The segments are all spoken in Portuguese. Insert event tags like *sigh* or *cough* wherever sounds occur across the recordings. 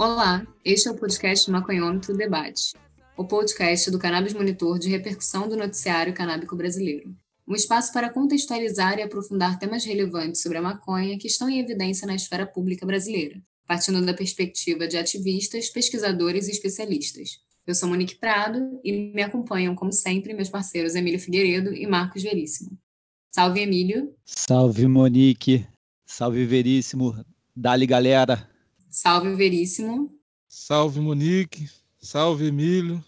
Olá, este é o podcast Maconhômetro Debate, o podcast do Cannabis Monitor de repercussão do noticiário canábico brasileiro. Um espaço para contextualizar e aprofundar temas relevantes sobre a maconha que estão em evidência na esfera pública brasileira, partindo da perspectiva de ativistas, pesquisadores e especialistas. Eu sou Monique Prado e me acompanham, como sempre, meus parceiros Emílio Figueiredo e Marcos Veríssimo. Salve, Emílio. Salve, Monique. Salve, Veríssimo. Dali, galera. Salve, Veríssimo. Salve, Monique. Salve, Emílio.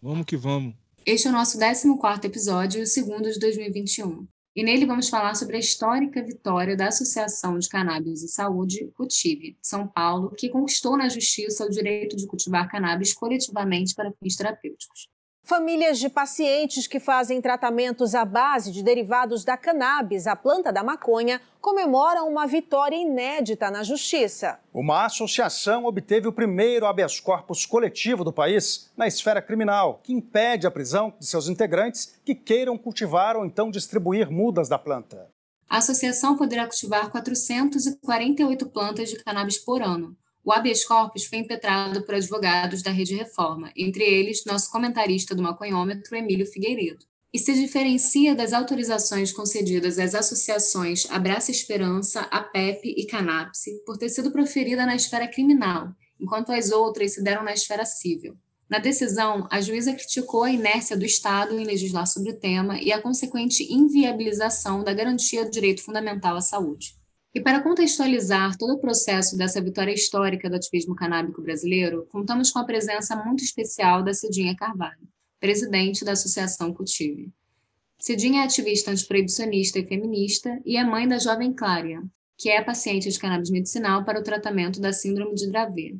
Vamos que vamos. Este é o nosso 14º episódio e o segundo de 2021. E nele vamos falar sobre a histórica vitória da Associação de Cannabis e Saúde, CUTIV, São Paulo, que conquistou na justiça o direito de cultivar cannabis coletivamente para fins terapêuticos. Famílias de pacientes que fazem tratamentos à base de derivados da cannabis, a planta da maconha, comemoram uma vitória inédita na justiça. Uma associação obteve o primeiro habeas corpus coletivo do país na esfera criminal, que impede a prisão de seus integrantes que queiram cultivar ou então distribuir mudas da planta. A associação poderá cultivar 448 plantas de cannabis por ano. O habeas corpus foi impetrado por advogados da Rede Reforma, entre eles nosso comentarista do maconhômetro, Emílio Figueiredo, e se diferencia das autorizações concedidas às associações Abraça Esperança, APEP e Canapse, por ter sido proferida na esfera criminal, enquanto as outras se deram na esfera civil. Na decisão, a juíza criticou a inércia do Estado em legislar sobre o tema e a consequente inviabilização da garantia do direito fundamental à saúde. E para contextualizar todo o processo dessa vitória histórica do ativismo canábico brasileiro, contamos com a presença muito especial da Cidinha Carvalho, presidente da Associação Cultive. Cidinha é ativista antiproibicionista e feminista e é mãe da jovem Clária, que é paciente de cannabis medicinal para o tratamento da síndrome de Dravet.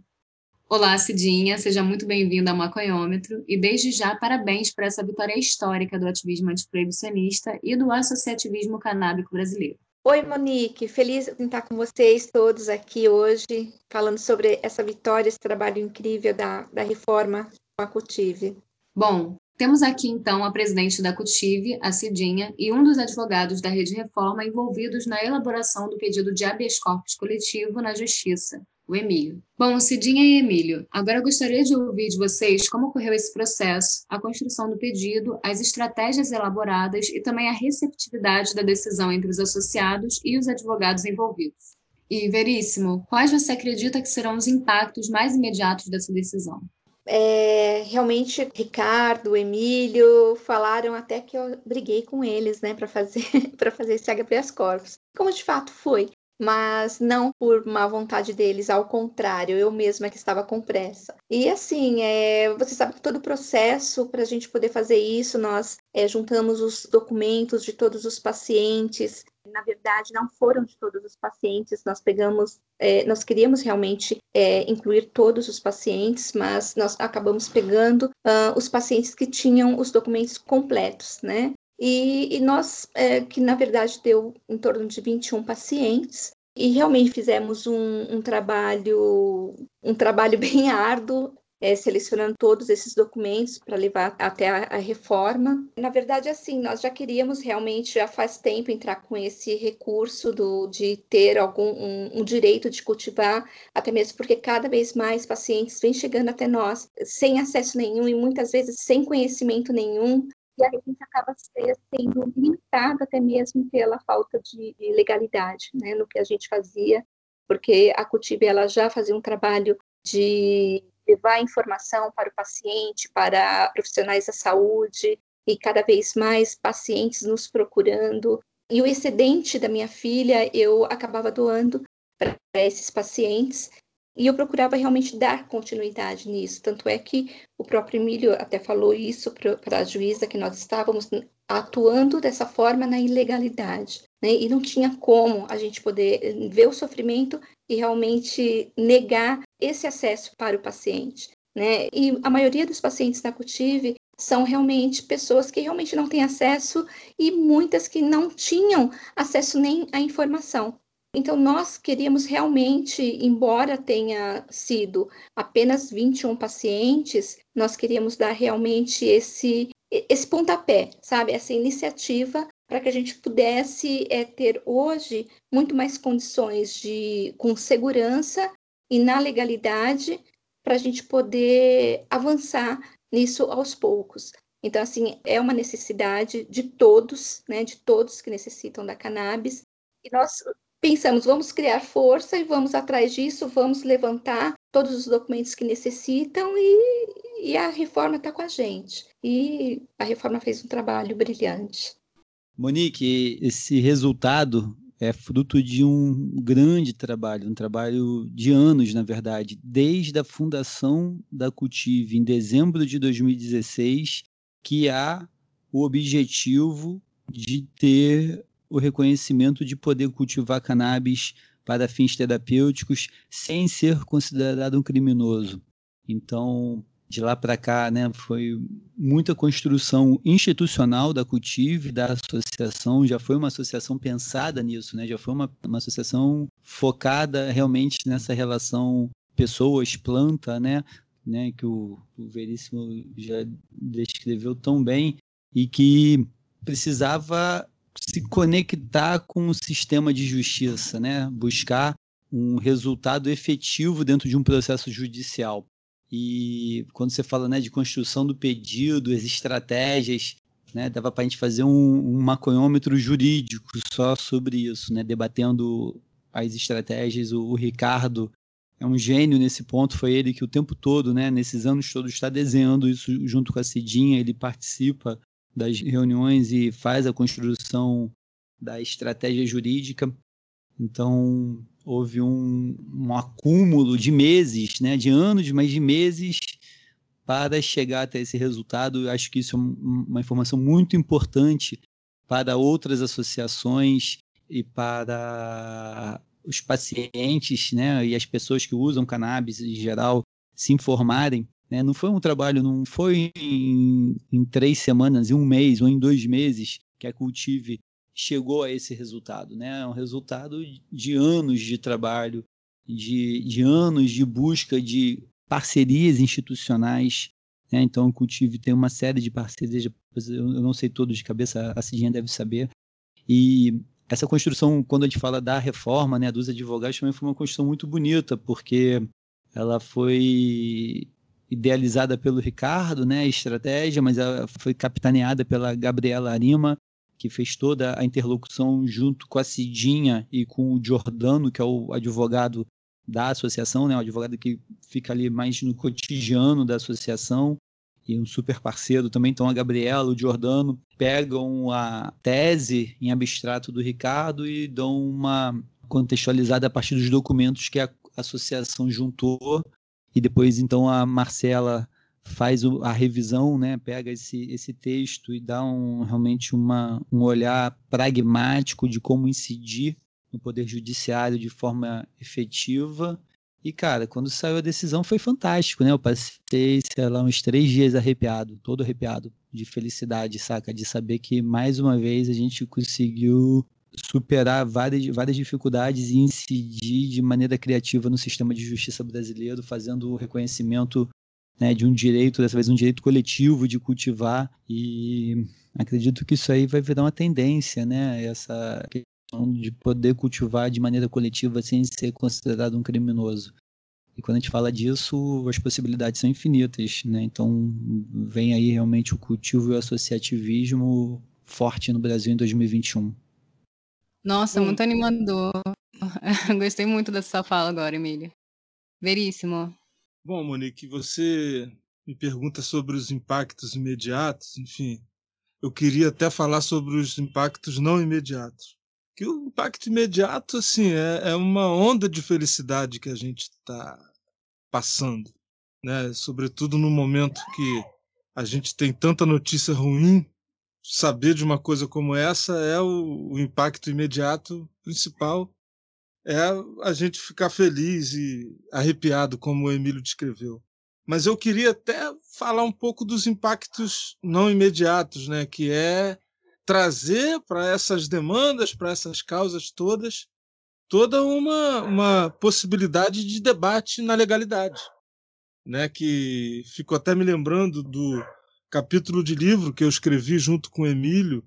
Olá, Cidinha, seja muito bem-vinda ao Maconhômetro e desde já parabéns por essa vitória histórica do ativismo antiproibicionista e do associativismo canábico brasileiro. Oi, Monique, feliz em estar com vocês todos aqui hoje, falando sobre essa vitória, esse trabalho incrível da, da reforma com a Cultive. Bom, temos aqui então a presidente da CUTIV, a Cidinha, e um dos advogados da Rede Reforma envolvidos na elaboração do pedido de habeas corpus coletivo na Justiça, o Emílio. Bom, Cidinha e Emílio, agora eu gostaria de ouvir de vocês como ocorreu esse processo, a construção do pedido, as estratégias elaboradas e também a receptividade da decisão entre os associados e os advogados envolvidos. E, Veríssimo, quais você acredita que serão os impactos mais imediatos dessa decisão? É, realmente, Ricardo, Emílio falaram até que eu briguei com eles, né, para fazer *laughs* para fazer esse habeas corpus. Como de fato foi, mas não por má vontade deles, ao contrário, eu mesma que estava com pressa. E assim, é, você sabe que todo o processo para a gente poder fazer isso, nós é, juntamos os documentos de todos os pacientes. Na verdade, não foram de todos os pacientes, nós pegamos, é, nós queríamos realmente é, incluir todos os pacientes, mas nós acabamos pegando uh, os pacientes que tinham os documentos completos, né? E, e nós, é, que na verdade deu em torno de 21 pacientes, e realmente fizemos um, um trabalho, um trabalho *laughs* bem árduo, é, selecionando todos esses documentos para levar até a, a, reforma. Na verdade, assim, nós já queríamos realmente, já faz tempo, entrar com esse recurso do, de ter algum um, um direito de cultivar, até mesmo porque cada vez mais pacientes vêm chegando até nós sem acesso nenhum e muitas vezes sem conhecimento nenhum e a gente acaba sendo limitado até mesmo pela falta de legalidade né, no que a gente fazia, porque a CUTIB ela já fazia um trabalho de levar informação para o paciente, para profissionais da saúde, e cada vez mais pacientes nos procurando. E o excedente da minha filha eu acabava doando para esses pacientes, e eu procurava realmente dar continuidade nisso. Tanto é que o próprio Emílio até falou isso para a juíza, que nós estávamos atuando dessa forma na ilegalidade. Né? E não tinha como a gente poder eh, ver o sofrimento e realmente negar esse acesso para o paciente. Né? E a maioria dos pacientes da CUTIV são realmente pessoas que realmente não têm acesso e muitas que não tinham acesso nem à informação. Então, nós queríamos realmente, embora tenha sido apenas 21 pacientes, nós queríamos dar realmente esse, esse pontapé, sabe? Essa iniciativa para que a gente pudesse é, ter hoje muito mais condições de, com segurança e na legalidade, para a gente poder avançar nisso aos poucos. Então, assim, é uma necessidade de todos, né, de todos que necessitam da cannabis. E nós pensamos, vamos criar força e vamos atrás disso, vamos levantar todos os documentos que necessitam e, e a reforma está com a gente. E a reforma fez um trabalho brilhante. Monique, esse resultado é fruto de um grande trabalho, um trabalho de anos, na verdade, desde a fundação da Cultive em dezembro de 2016, que há o objetivo de ter o reconhecimento de poder cultivar cannabis para fins terapêuticos sem ser considerado um criminoso. Então, de lá para cá, né, foi muita construção institucional da Cultive, da associação, já foi uma associação pensada nisso, né, já foi uma, uma associação focada realmente nessa relação pessoas-planta, né, né, que o, o Veríssimo já descreveu tão bem, e que precisava se conectar com o sistema de justiça, né, buscar um resultado efetivo dentro de um processo judicial. E quando você fala né, de construção do pedido, as estratégias, né, dava para a gente fazer um, um maconhômetro jurídico só sobre isso, né, debatendo as estratégias. O, o, Ricardo é um gênio nesse ponto, foi ele que o tempo todo, né, nesses anos todos, está desenhando isso junto com a Cidinha, ele participa das reuniões e faz a construção da estratégia jurídica. Então, houve um, um acúmulo de meses, né, de anos, mas de meses para chegar até esse resultado. Eu acho que isso é uma informação muito importante para outras associações e para os pacientes, né, e as pessoas que usam cannabis em geral se informarem. Né? Não foi um trabalho, não foi em, em três semanas, em um mês ou em dois meses que a Cultive chegou a esse resultado, né? É um resultado de anos de trabalho, de, de anos de busca de parcerias institucionais. Né? Então, o Cultive tem uma série de parcerias, eu não sei todos de cabeça, a Cidinha deve saber. E essa construção, quando a gente fala da reforma, né, dos advogados, também foi uma construção muito bonita, porque ela foi idealizada pelo Ricardo, né, a estratégia, mas ela foi capitaneada pela Gabriela Arima, que fez toda a interlocução junto com a Cidinha e com o Giordano, que é o advogado da associação, né, o advogado que fica ali mais no cotidiano da associação e um super parceiro também. Então a Gabriela, o Giordano pegam a tese em abstrato do Ricardo e dão uma contextualizada a partir dos documentos que a associação juntou e depois então a Marcela faz a revisão, né, pega esse, esse texto e dá um, realmente uma, um olhar pragmático de como incidir no Poder Judiciário de forma efetiva. E, cara, quando saiu a decisão foi fantástico, né? Eu passei, sei lá, uns três dias arrepiado, todo arrepiado, de felicidade, saca? De saber que, mais uma vez, a gente conseguiu superar várias, várias dificuldades e incidir de maneira criativa no sistema de justiça brasileiro, fazendo o reconhecimento né, de um direito, dessa vez um direito coletivo de cultivar e acredito que isso aí vai virar uma tendência, né, essa questão de poder cultivar de maneira coletiva sem ser considerado um criminoso. E quando a gente fala disso, as possibilidades são infinitas, né? Então vem aí realmente o cultivo e o associativismo forte no Brasil em 2021. Nossa, Sim. muito animador. *laughs* Gostei muito dessa fala agora, Emília. Veríssimo. Bom, Monique, você me pergunta sobre os impactos imediatos, enfim. Eu queria até falar sobre os impactos não imediatos. Que o impacto imediato, assim, é, é uma onda de felicidade que a gente está passando, né? Sobretudo no momento que a gente tem tanta notícia ruim, saber de uma coisa como essa é o, o impacto imediato principal é a gente ficar feliz e arrepiado, como o Emílio descreveu. Mas eu queria até falar um pouco dos impactos não imediatos, né? que é trazer para essas demandas, para essas causas todas, toda uma, uma possibilidade de debate na legalidade. Né? Que fico até me lembrando do capítulo de livro que eu escrevi junto com o Emílio,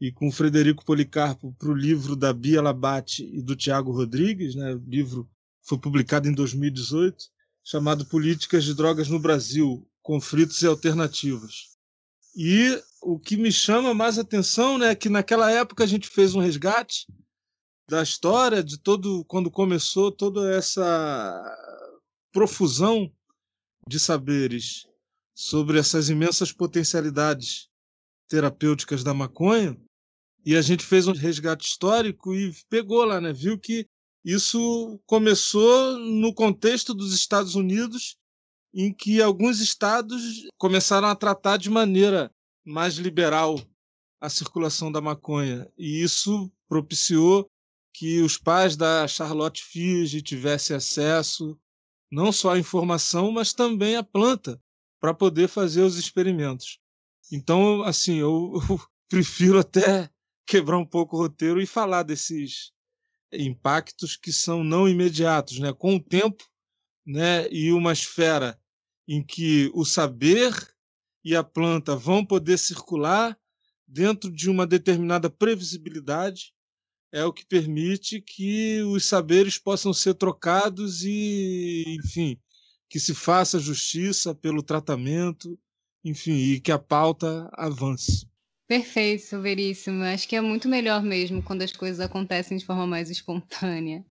e com o Frederico Policarpo para o livro da Bia Labate e do Tiago Rodrigues, né? O livro foi publicado em 2018, chamado Políticas de Drogas no Brasil: Conflitos e Alternativas. E o que me chama mais atenção né, é que naquela época a gente fez um resgate da história, de todo quando começou toda essa profusão de saberes sobre essas imensas potencialidades terapêuticas da maconha, e a gente fez um resgate histórico e pegou lá, né? Viu que isso começou no contexto dos Estados Unidos, em que alguns estados começaram a tratar de maneira mais liberal a circulação da maconha. E isso propiciou que os pais da Charlotte Fige tivessem acesso não só à informação, mas também à planta para poder fazer os experimentos. Então, assim, eu, eu *laughs* prefiro até quebrar um pouco o roteiro e falar desses impactos que são não imediatos, né? Com o tempo, né? E uma esfera em que o saber e a planta vão poder circular dentro de uma determinada previsibilidade é o que permite que os saberes possam ser trocados e, enfim, que se faça justiça pelo tratamento, enfim, e que a pauta avance. Perfeito, Veríssimo. Acho que é muito melhor mesmo quando as coisas acontecem de forma mais *laughs* espontânea.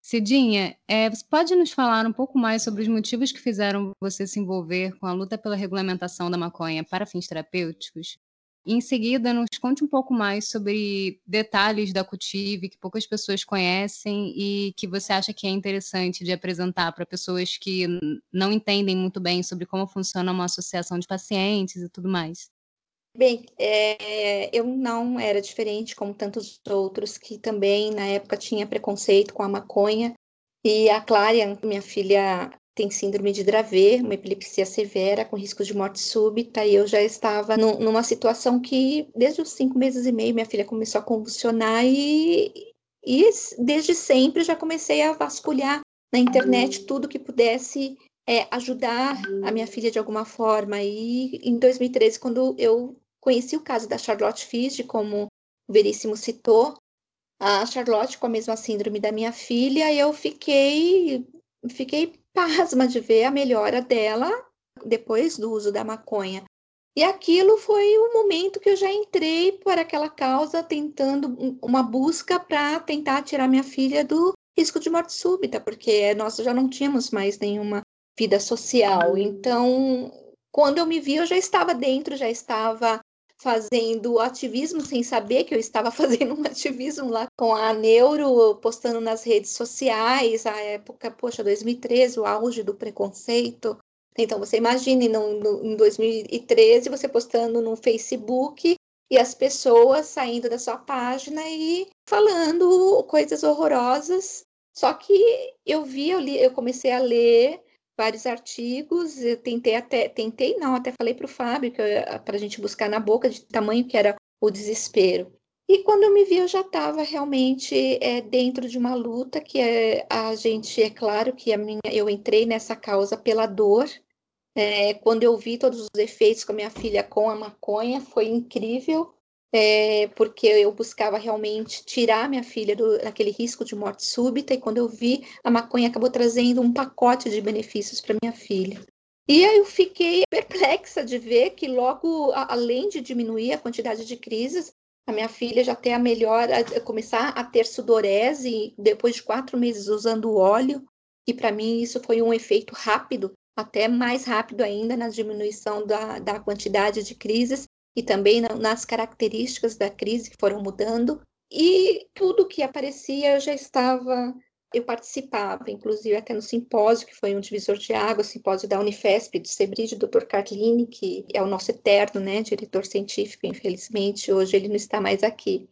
Cidinha, é, você pode nos falar um pouco mais sobre os motivos que fizeram você se envolver com a luta pela regulamentação da maconha para fins terapêuticos? Em seguida, nos conte um pouco mais sobre detalhes da Cultive que poucas pessoas conhecem e que você acha que é interessante de apresentar para pessoas que não entendem muito bem sobre como funciona uma associação de pacientes e tudo mais. Bem, é, eu não era diferente como tantos outros que também na época tinha preconceito com a maconha. E a Clária, minha filha, tem síndrome de Dravet, uma epilepsia severa com risco de morte súbita, e eu já estava no, numa situação que, desde os cinco meses e meio, minha filha começou a convulsionar e, e desde sempre já comecei a vasculhar na internet tudo que pudesse é, ajudar a minha filha de alguma forma. E em 2013, quando eu Conheci o caso da Charlotte Fige, como o Veríssimo citou, a Charlotte com a mesma síndrome da minha filha, eu fiquei, fiquei *laughs* pasma de ver a melhora dela depois do uso da maconha. E aquilo foi o momento que eu já entrei por aquela causa, tentando uma busca para tentar tirar minha filha do risco de morte súbita, porque nós já não tínhamos mais nenhuma vida social. Então, quando eu me vi, eu já estava dentro, já estava fazendo ativismo sem saber que eu estava *laughs* fazendo um ativismo lá com a Neuro, postando nas redes sociais, a época, poxa, 2013, o auge do preconceito. Então, você imagine no, no, em 2013 você postando no Facebook e as pessoas saindo da sua página e falando coisas horrorosas. Só que eu vi, eu, li, eu comecei a ler vários artigos, eu tentei até, tentei não, até falei para o Fábio para a gente buscar na boca de tamanho que era o desespero. E quando eu me vi, eu já estava realmente é, dentro de uma luta que é, a gente, é claro que a minha, eu entrei nessa causa pela dor. É, quando eu vi todos os efeitos com a minha filha com a maconha, foi incrível é, porque eu buscava realmente tirar minha filha do, daquele risco de morte súbita, e quando eu vi, a maconha acabou trazendo um pacote de benefícios para minha filha. E aí eu fiquei *laughs* perplexa de ver que logo, além de diminuir a quantidade de crises, a minha filha já tem a melhor, a começar a ter sudorese depois de quatro meses usando óleo, e para mim isso foi um efeito rápido, até mais rápido ainda na diminuição da, da quantidade de crises, e também nas características da crise que foram mudando. E tudo que aparecia eu já estava, eu participava, inclusive até no simpósio, que foi um divisor de água, simpósio da Unifesp, do Sebride, do Dr. Carlini, que é o nosso eterno né, diretor científico, infelizmente, hoje ele não está mais aqui.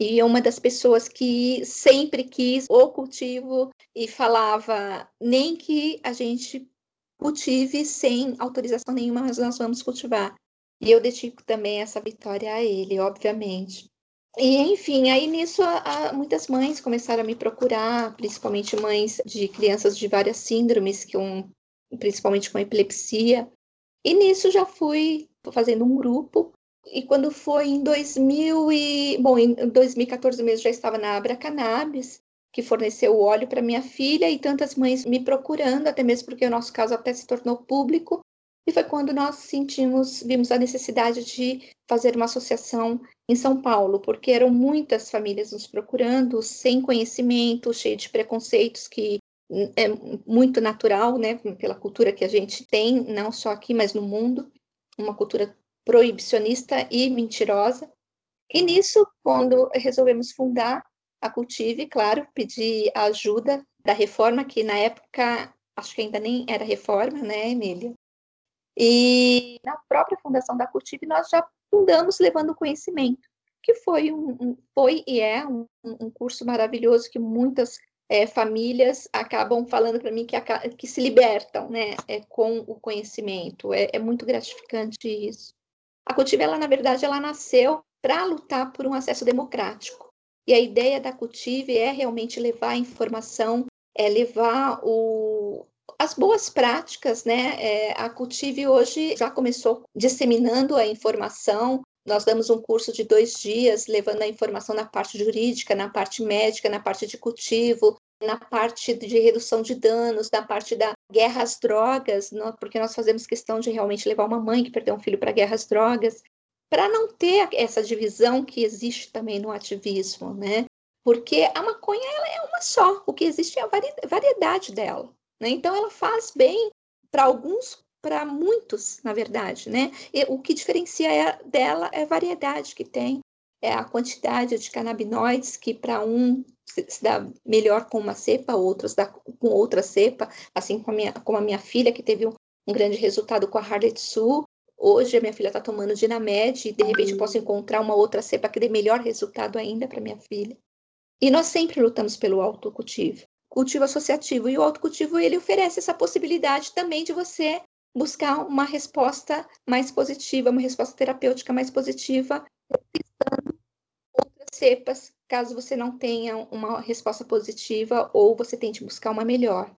E é uma das pessoas que sempre quis o cultivo e falava nem que a gente cultive sem autorização nenhuma, mas nós vamos cultivar. E eu dedico também essa vitória a ele, obviamente. E, enfim, aí nisso a, a, muitas mães começaram a me procurar, principalmente mães de crianças de várias síndromes, que um, principalmente com epilepsia. E nisso já fui fazendo um grupo E quando foi em 2000 e, bom, em 2014 mesmo já estava na Abra Cannabis, que forneceu o óleo para minha filha e tantas mães me procurando, até mesmo porque o nosso caso até se tornou público. E foi quando nós sentimos, vimos a necessidade de fazer uma associação em São Paulo, porque eram muitas famílias nos procurando, sem conhecimento, cheio de preconceitos que é muito natural, né, pela cultura que a gente tem, não só aqui, mas no mundo, uma cultura proibicionista e mentirosa. E nisso, quando resolvemos fundar a Cultive, claro, pedi a ajuda da reforma, que na época, acho que ainda nem era reforma, né, Emília? E na própria fundação da Cultive, nós já fundamos levando conhecimento, que foi, um, um foi e é um, um, curso maravilhoso que muitas é, famílias acabam falando para mim que, que, se libertam né, é, com o conhecimento. É, é, muito gratificante isso. A Cultive, ela, na verdade, ela nasceu para lutar por um acesso democrático. E a ideia da Cultive é realmente levar a informação, é levar o, as boas práticas, né? É, a Cultive hoje já começou disseminando a informação. Nós damos um curso de dois dias, levando a informação na parte jurídica, na parte médica, na parte de cultivo, na parte de redução de danos, na parte da guerra às drogas, porque nós fazemos questão de realmente levar uma mãe que perdeu um filho para a guerra às drogas, para não ter essa divisão que existe também no ativismo, né? Porque a maconha ela é uma só, o que existe é a variedade dela. Né? Então, ela faz bem para alguns, para muitos, na verdade. Né? E o que diferencia é, dela é a variedade que tem, é a quantidade de canabinoides que para um se dá melhor com uma cepa, outros dá com outra cepa, assim como a minha, como a minha filha, que teve um, um grande resultado com a Harlet Sul. Hoje a minha filha está tomando Dinamed e de repente eu posso encontrar uma outra cepa que dê melhor resultado ainda para minha filha. E nós sempre lutamos pelo autocultivo cultivo associativo. E o autocultivo ele oferece essa possibilidade também de você buscar uma resposta mais positiva, uma resposta terapêutica mais positiva, testando outras cepas, caso você não tenha uma resposta positiva ou você tente buscar uma melhor.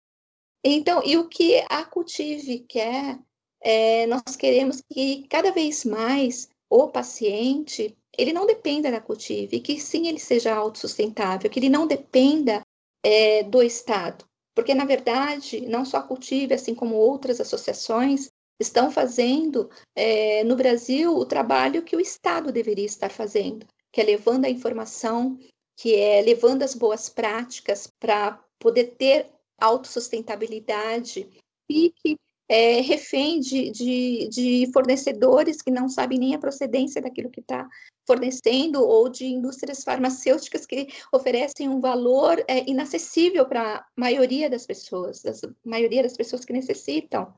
Então, e o que a Cultive quer, é, nós queremos que cada vez mais o paciente, ele não dependa da Cultive, que sim ele seja autossustentável, que ele não dependa é, do Estado. Porque, na verdade, não só a Cultive, assim como outras associações, estão fazendo é, no Brasil o trabalho que o Estado deveria estar fazendo, que é levando a informação, que é levando as boas práticas para poder ter autossustentabilidade e que é refém de, de, de, fornecedores que não sabem nem a procedência daquilo que está fornecendo ou de indústrias farmacêuticas que oferecem um valor é, inacessível para a maioria das pessoas, a maioria das pessoas que necessitam.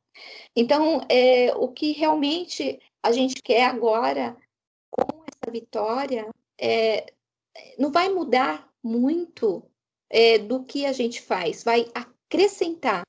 Então, é, o que realmente a gente quer agora com essa vitória é, não vai mudar muito é, do que a gente faz, vai acrescentar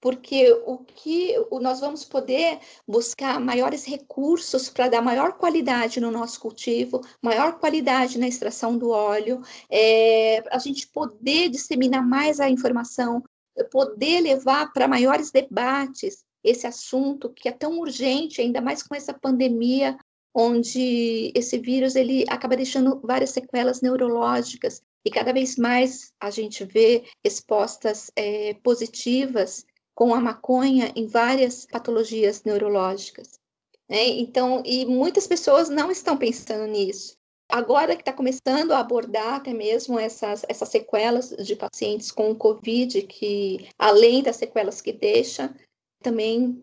porque o que nós vamos poder buscar maiores recursos para dar maior qualidade no nosso cultivo, maior qualidade na extração do óleo, é, a gente poder disseminar mais a informação, poder levar para maiores debates esse assunto que é tão urgente, ainda mais com essa pandemia, onde esse vírus ele acaba deixando várias sequelas neurológicas e cada vez mais a gente vê respostas é, positivas com a maconha em várias patologias neurológicas. Né? Então, e muitas pessoas não estão pensando nisso. Agora que está começando a abordar até mesmo essas, essas sequelas de pacientes com Covid, que além das sequelas que deixa, também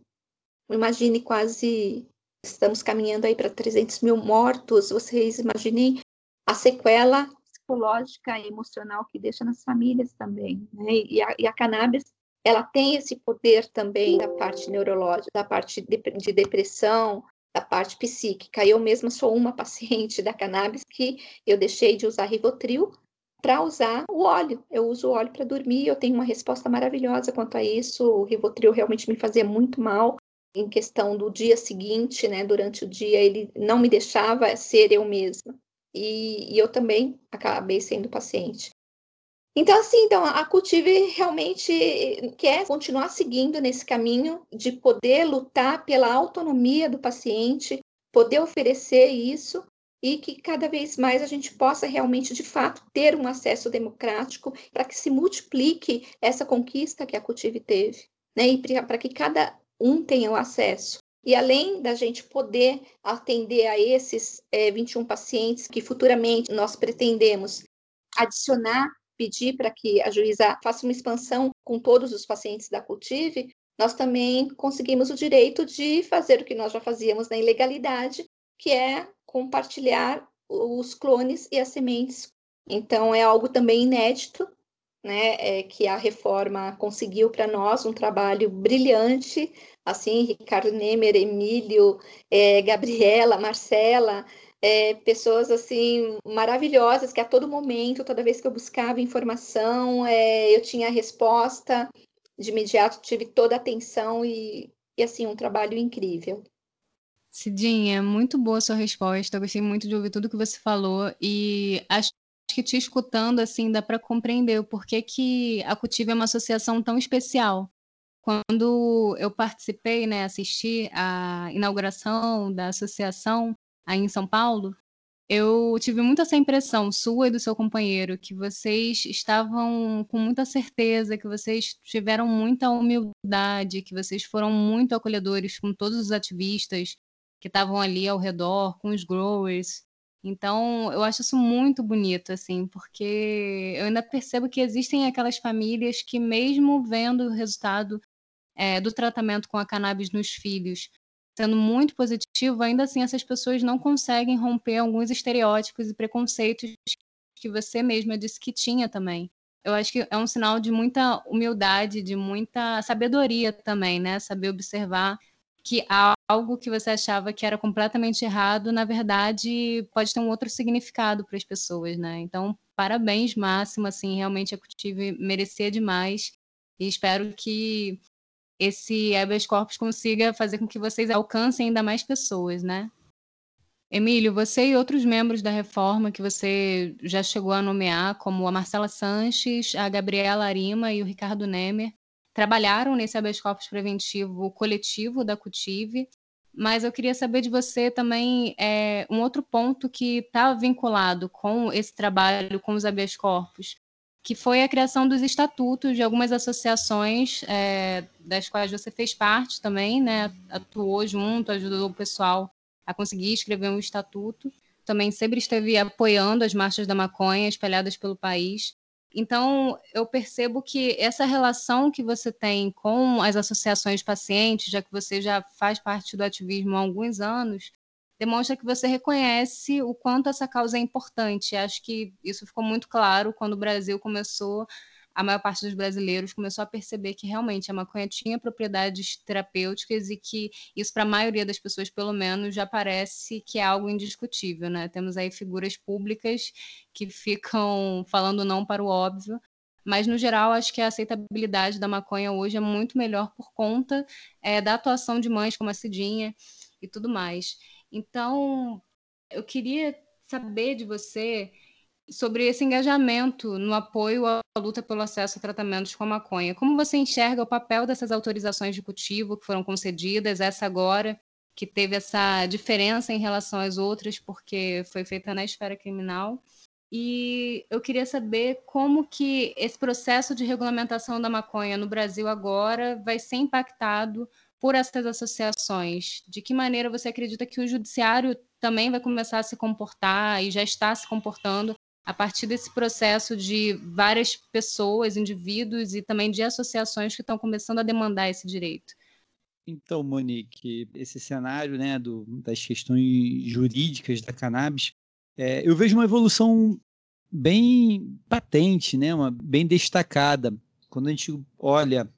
imagine quase estamos caminhando aí para 300 mil mortos. Vocês imaginem a sequela psicológica e emocional que deixa nas famílias também. Né? E, a, e a cannabis ela tem esse poder também da parte neurológica, da parte de, de depressão, da parte psíquica. Eu mesma sou uma *laughs* paciente da cannabis que eu deixei de usar Rivotril para usar o óleo. Eu uso o óleo para dormir, eu tenho uma resposta maravilhosa quanto a isso. O Rivotril realmente me fazia muito mal em questão do dia seguinte, né? Durante o dia ele não me deixava ser eu mesma. E, e eu também acabei sendo paciente. Então, assim, então, a Cultive realmente quer continuar seguindo nesse caminho de poder lutar pela autonomia do paciente, poder oferecer isso e que cada vez mais a gente possa realmente, de fato, ter um acesso democrático para que se multiplique essa conquista que a Cultive teve, né? E para que cada um tenha o acesso. E além da gente poder atender a esses é, 21 pacientes que futuramente nós pretendemos adicionar, pedir para que a juíza faça uma expansão com todos os pacientes da Cultive, nós também conseguimos o direito de fazer o que nós já fazíamos na ilegalidade, que é compartilhar os clones e as sementes. Então, é algo também inédito, né, é, que a reforma conseguiu para nós, um trabalho brilhante, assim, Ricardo Nemer, Emílio, é, Gabriela, Marcela, é, pessoas assim maravilhosas que a todo momento, toda vez que eu buscava informação, é, eu tinha a resposta de imediato, tive toda a atenção e, e assim um trabalho incrível. Cidinha, muito boa sua resposta. Eu gostei muito de ouvir tudo que você falou e acho que te escutando assim dá para compreender o porquê que a Cultiva é uma associação tão especial. Quando eu participei, né, assisti a inauguração da associação aí em São Paulo, eu tive muito essa impressão sua e do seu companheiro que vocês estavam com muita certeza, que vocês tiveram muita humildade, que vocês foram muito acolhedores com todos os ativistas, que estavam ali ao redor, com os growers. Então, eu acho isso muito bonito, assim, porque eu ainda percebo que existem aquelas famílias que, mesmo vendo o resultado é, do tratamento com a cannabis nos filhos sendo muito positivo, ainda assim essas pessoas não conseguem romper alguns estereótipos e preconceitos que você mesma disse que tinha também. Eu acho que é um sinal de muita humildade, de muita sabedoria também, né? Saber observar que algo que você achava que era completamente errado, na verdade, pode ter um outro significado para as pessoas, né? Então, parabéns, Máximo, assim, realmente a Cultive merecia demais e espero que esse habeas corpus consiga fazer com que vocês alcancem ainda mais pessoas, né? Emílio, você e outros membros da reforma que você já chegou a nomear, como a Marcela Sanches, a Gabriela Arima e o Ricardo Nemer, trabalharam nesse habeas corpus preventivo coletivo da CUTIVE, mas eu queria saber de você também é, um outro ponto que está vinculado com esse trabalho com os habeas corpus, que foi a criação dos estatutos de algumas associações é, das quais você fez parte também, né? Atuou junto, ajudou o pessoal a conseguir escrever um estatuto. Também sempre esteve apoiando as marchas da maconha espalhadas pelo país. Então, eu percebo que essa relação que você tem com as associações pacientes, já que você já faz parte do ativismo há alguns anos, demonstra que você reconhece o quanto essa causa é importante. Acho que isso ficou muito claro quando o Brasil começou, a maior parte dos brasileiros começou a perceber que realmente a maconha tinha propriedades terapêuticas e que isso, para a maioria das pessoas, pelo menos, já parece que é algo indiscutível. Né? Temos aí figuras públicas que ficam falando não para o óbvio, mas no geral acho que a aceitabilidade da maconha hoje é muito melhor por conta é, da atuação de mães como a Cidinha e tudo mais. Então, eu queria saber de você sobre esse engajamento no apoio à luta pelo acesso a tratamentos com a maconha. Como você enxerga o papel dessas autorizações de cultivo que foram concedidas, essa agora, que teve essa diferença em relação às outras, porque foi feita na esfera criminal? E eu queria saber como que esse processo de regulamentação da maconha no Brasil agora vai ser impactado por essas associações. De que maneira você acredita que o judiciário também vai começar a se comportar e já está se comportando a partir desse processo de várias pessoas, indivíduos e também de associações que estão começando a demandar esse direito. Então, Monique, esse cenário né, do, das questões jurídicas da cannabis, é, eu vejo uma evolução bem patente, né, uma, bem destacada. Quando a gente olha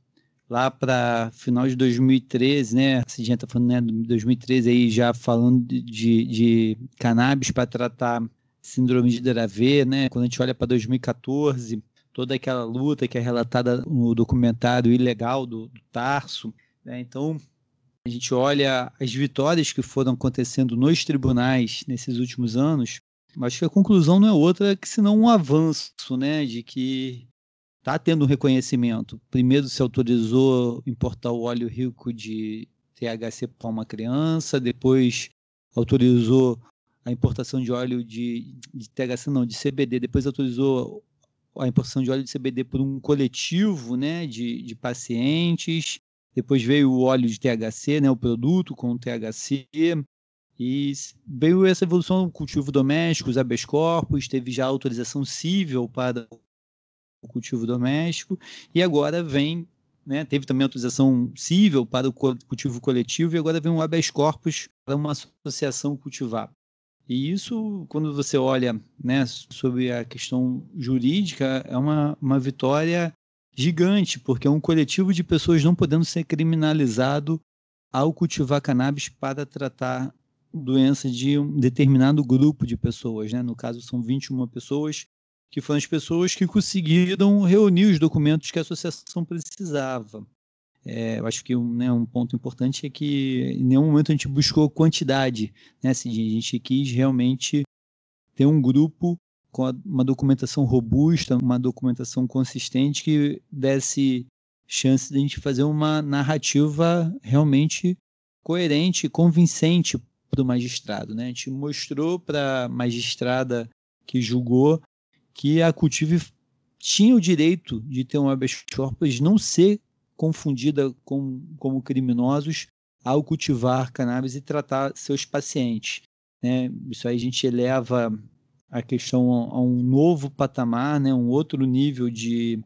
lá para final de 2013, né? A gente está falando né, de 2013 aí já falando de, de cannabis para tratar síndrome de Dravet, né? Quando a gente olha para 2014, toda aquela luta que é relatada no documentário ilegal do, do Tarso, né? Então a gente olha as vitórias que foram acontecendo nos tribunais nesses últimos anos, acho que a conclusão não é outra que senão um avanço, né, de que está tendo um reconhecimento. Primeiro se autorizou importar o óleo rico de THC para uma criança, depois autorizou a importação de óleo de, de THC, não, de CBD, depois autorizou a importação de óleo de CBD por um coletivo né, de, de pacientes, depois veio o óleo de THC, né, o produto com THC, e veio essa evolução do cultivo doméstico, os habeas corpus, teve já autorização civil para o cultivo doméstico, e agora vem, né, teve também autorização civil para o cultivo coletivo, e agora vem um habeas corpus para uma associação cultivar. E isso, quando você olha né, sobre a questão jurídica, é uma, uma vitória gigante, porque é um coletivo de pessoas não podendo ser criminalizado ao cultivar cannabis para tratar doenças de um determinado grupo de pessoas. Né? No caso, são 21 pessoas, que foram as pessoas que conseguiram reunir os documentos que a associação precisava. É, eu acho que né, um, ponto importante é que em nenhum momento a gente buscou quantidade, né? Assim, a gente quis realmente ter um grupo com uma documentação robusta, uma documentação consistente que desse chance de a gente fazer uma narrativa realmente coerente convincente para o magistrado. Né? A gente mostrou para a magistrada que julgou que a Cultive tinha o direito de ter um habeas corpus não ser confundida com, como criminosos ao cultivar cannabis e tratar seus pacientes. Né? Isso aí a gente eleva a questão a um novo patamar, né? um outro nível de,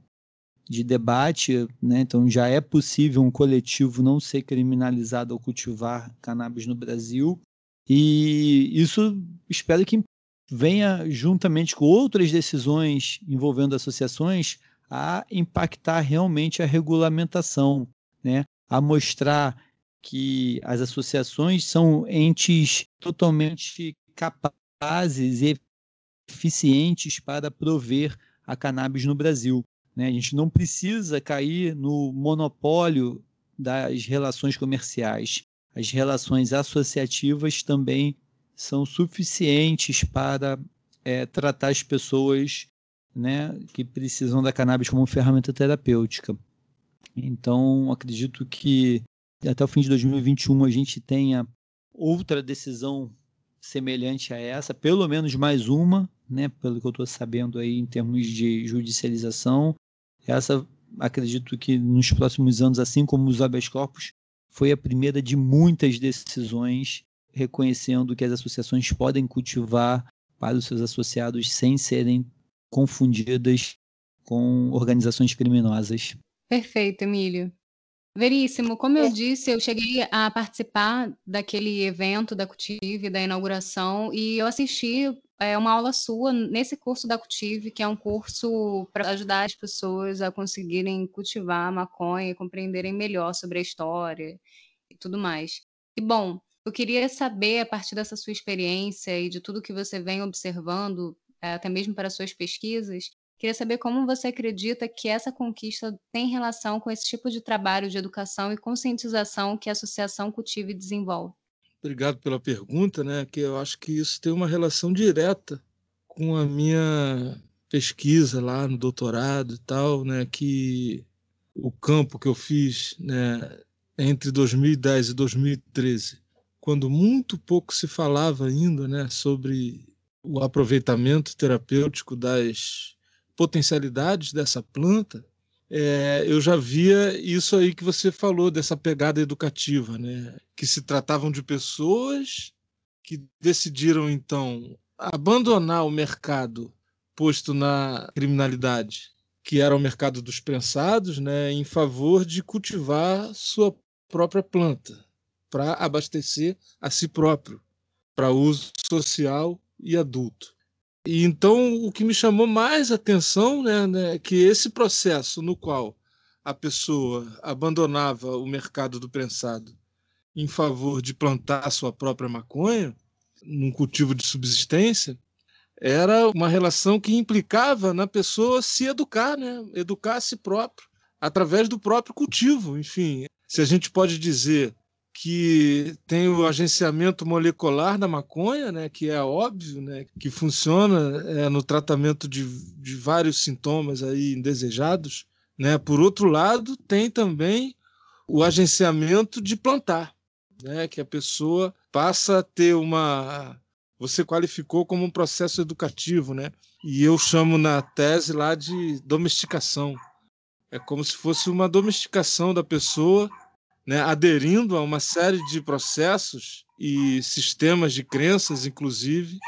de debate. Né? Então já é possível um coletivo não ser criminalizado ao cultivar cannabis no Brasil. E isso espero que venha juntamente com outras decisões envolvendo associações a impactar realmente a regulamentação, né? a mostrar que as associações são entes totalmente capazes e eficientes para prover a cannabis no Brasil. Né? A gente não precisa cair no monopólio das relações comerciais. As relações associativas também são suficientes para é, tratar as pessoas né, que precisam da cannabis como ferramenta terapêutica. Então, acredito que até o fim de 2021 a gente tenha outra decisão semelhante a essa, pelo menos mais uma, né, pelo que eu estou sabendo aí em termos de judicialização. Essa, acredito que nos próximos anos, assim como os habeas corpus, foi a primeira de muitas decisões reconhecendo que as associações podem cultivar para os seus associados sem serem confundidas com organizações criminosas. Perfeito, Emílio. Veríssimo, como eu disse, eu cheguei a participar daquele evento da Cultive, da inauguração, e eu assisti é, uma aula sua nesse curso da Cultive, que é um curso para ajudar as pessoas a conseguirem cultivar a maconha, compreenderem melhor sobre a história e tudo mais. E bom, eu queria saber, a partir dessa sua experiência e de tudo que você vem observando eh, até mesmo para suas pesquisas. Queria saber como você acredita que essa conquista tem relação com esse tipo de trabalho de educação e conscientização que a Associação Cultive desenvolve. Obrigado pela pergunta, né? Que eu acho que isso tem uma relação direta com a minha pesquisa lá no doutorado e tal, né? Que o campo que eu fiz, né? Entre 2010 e 2013, quando muito pouco se falava ainda, né? Sobre o aproveitamento terapêutico das potencialidades dessa planta, é, eu já via isso aí que você falou, dessa pegada educativa, né? que se tratavam de pessoas que decidiram, então, abandonar o mercado posto na criminalidade, que era o mercado dos prensados, né? em favor de cultivar sua própria planta, para abastecer a si próprio, para uso social e adulto. E então o que me chamou mais atenção né, né, é que esse processo no qual a pessoa abandonava o mercado do prensado em favor de plantar sua própria maconha, num cultivo de subsistência, era uma relação que implicava na pessoa se educar, né? educar a si próprio, através do próprio cultivo. Enfim, se a gente pode dizer que tem o agenciamento molecular da maconha, né, que é óbvio, né, que funciona é, no tratamento de, de vários sintomas aí indesejados. Né. Por outro lado, tem também o agenciamento de plantar. né? Que a pessoa passa a ter uma você qualificou como um processo educativo, né? E eu chamo na tese lá de domesticação. É como se fosse uma domesticação da pessoa, né, aderindo a uma série de processos e sistemas de crenças, inclusive,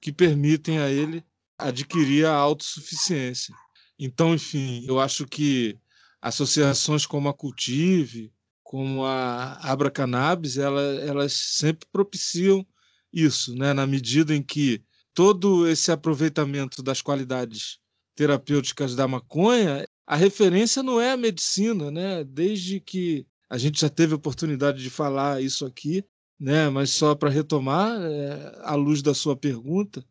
que permitem a ele adquirir a autossuficiência. Então, enfim, eu acho que associações como a Cultive, como a Abra Cannabis, ela, elas sempre propiciam isso, né? na medida em que todo esse aproveitamento das qualidades terapêuticas da maconha, a referência não é a medicina, né? Desde que a gente já teve oportunidade de falar isso aqui, né? Mas só para retomar, é, à luz da sua pergunta,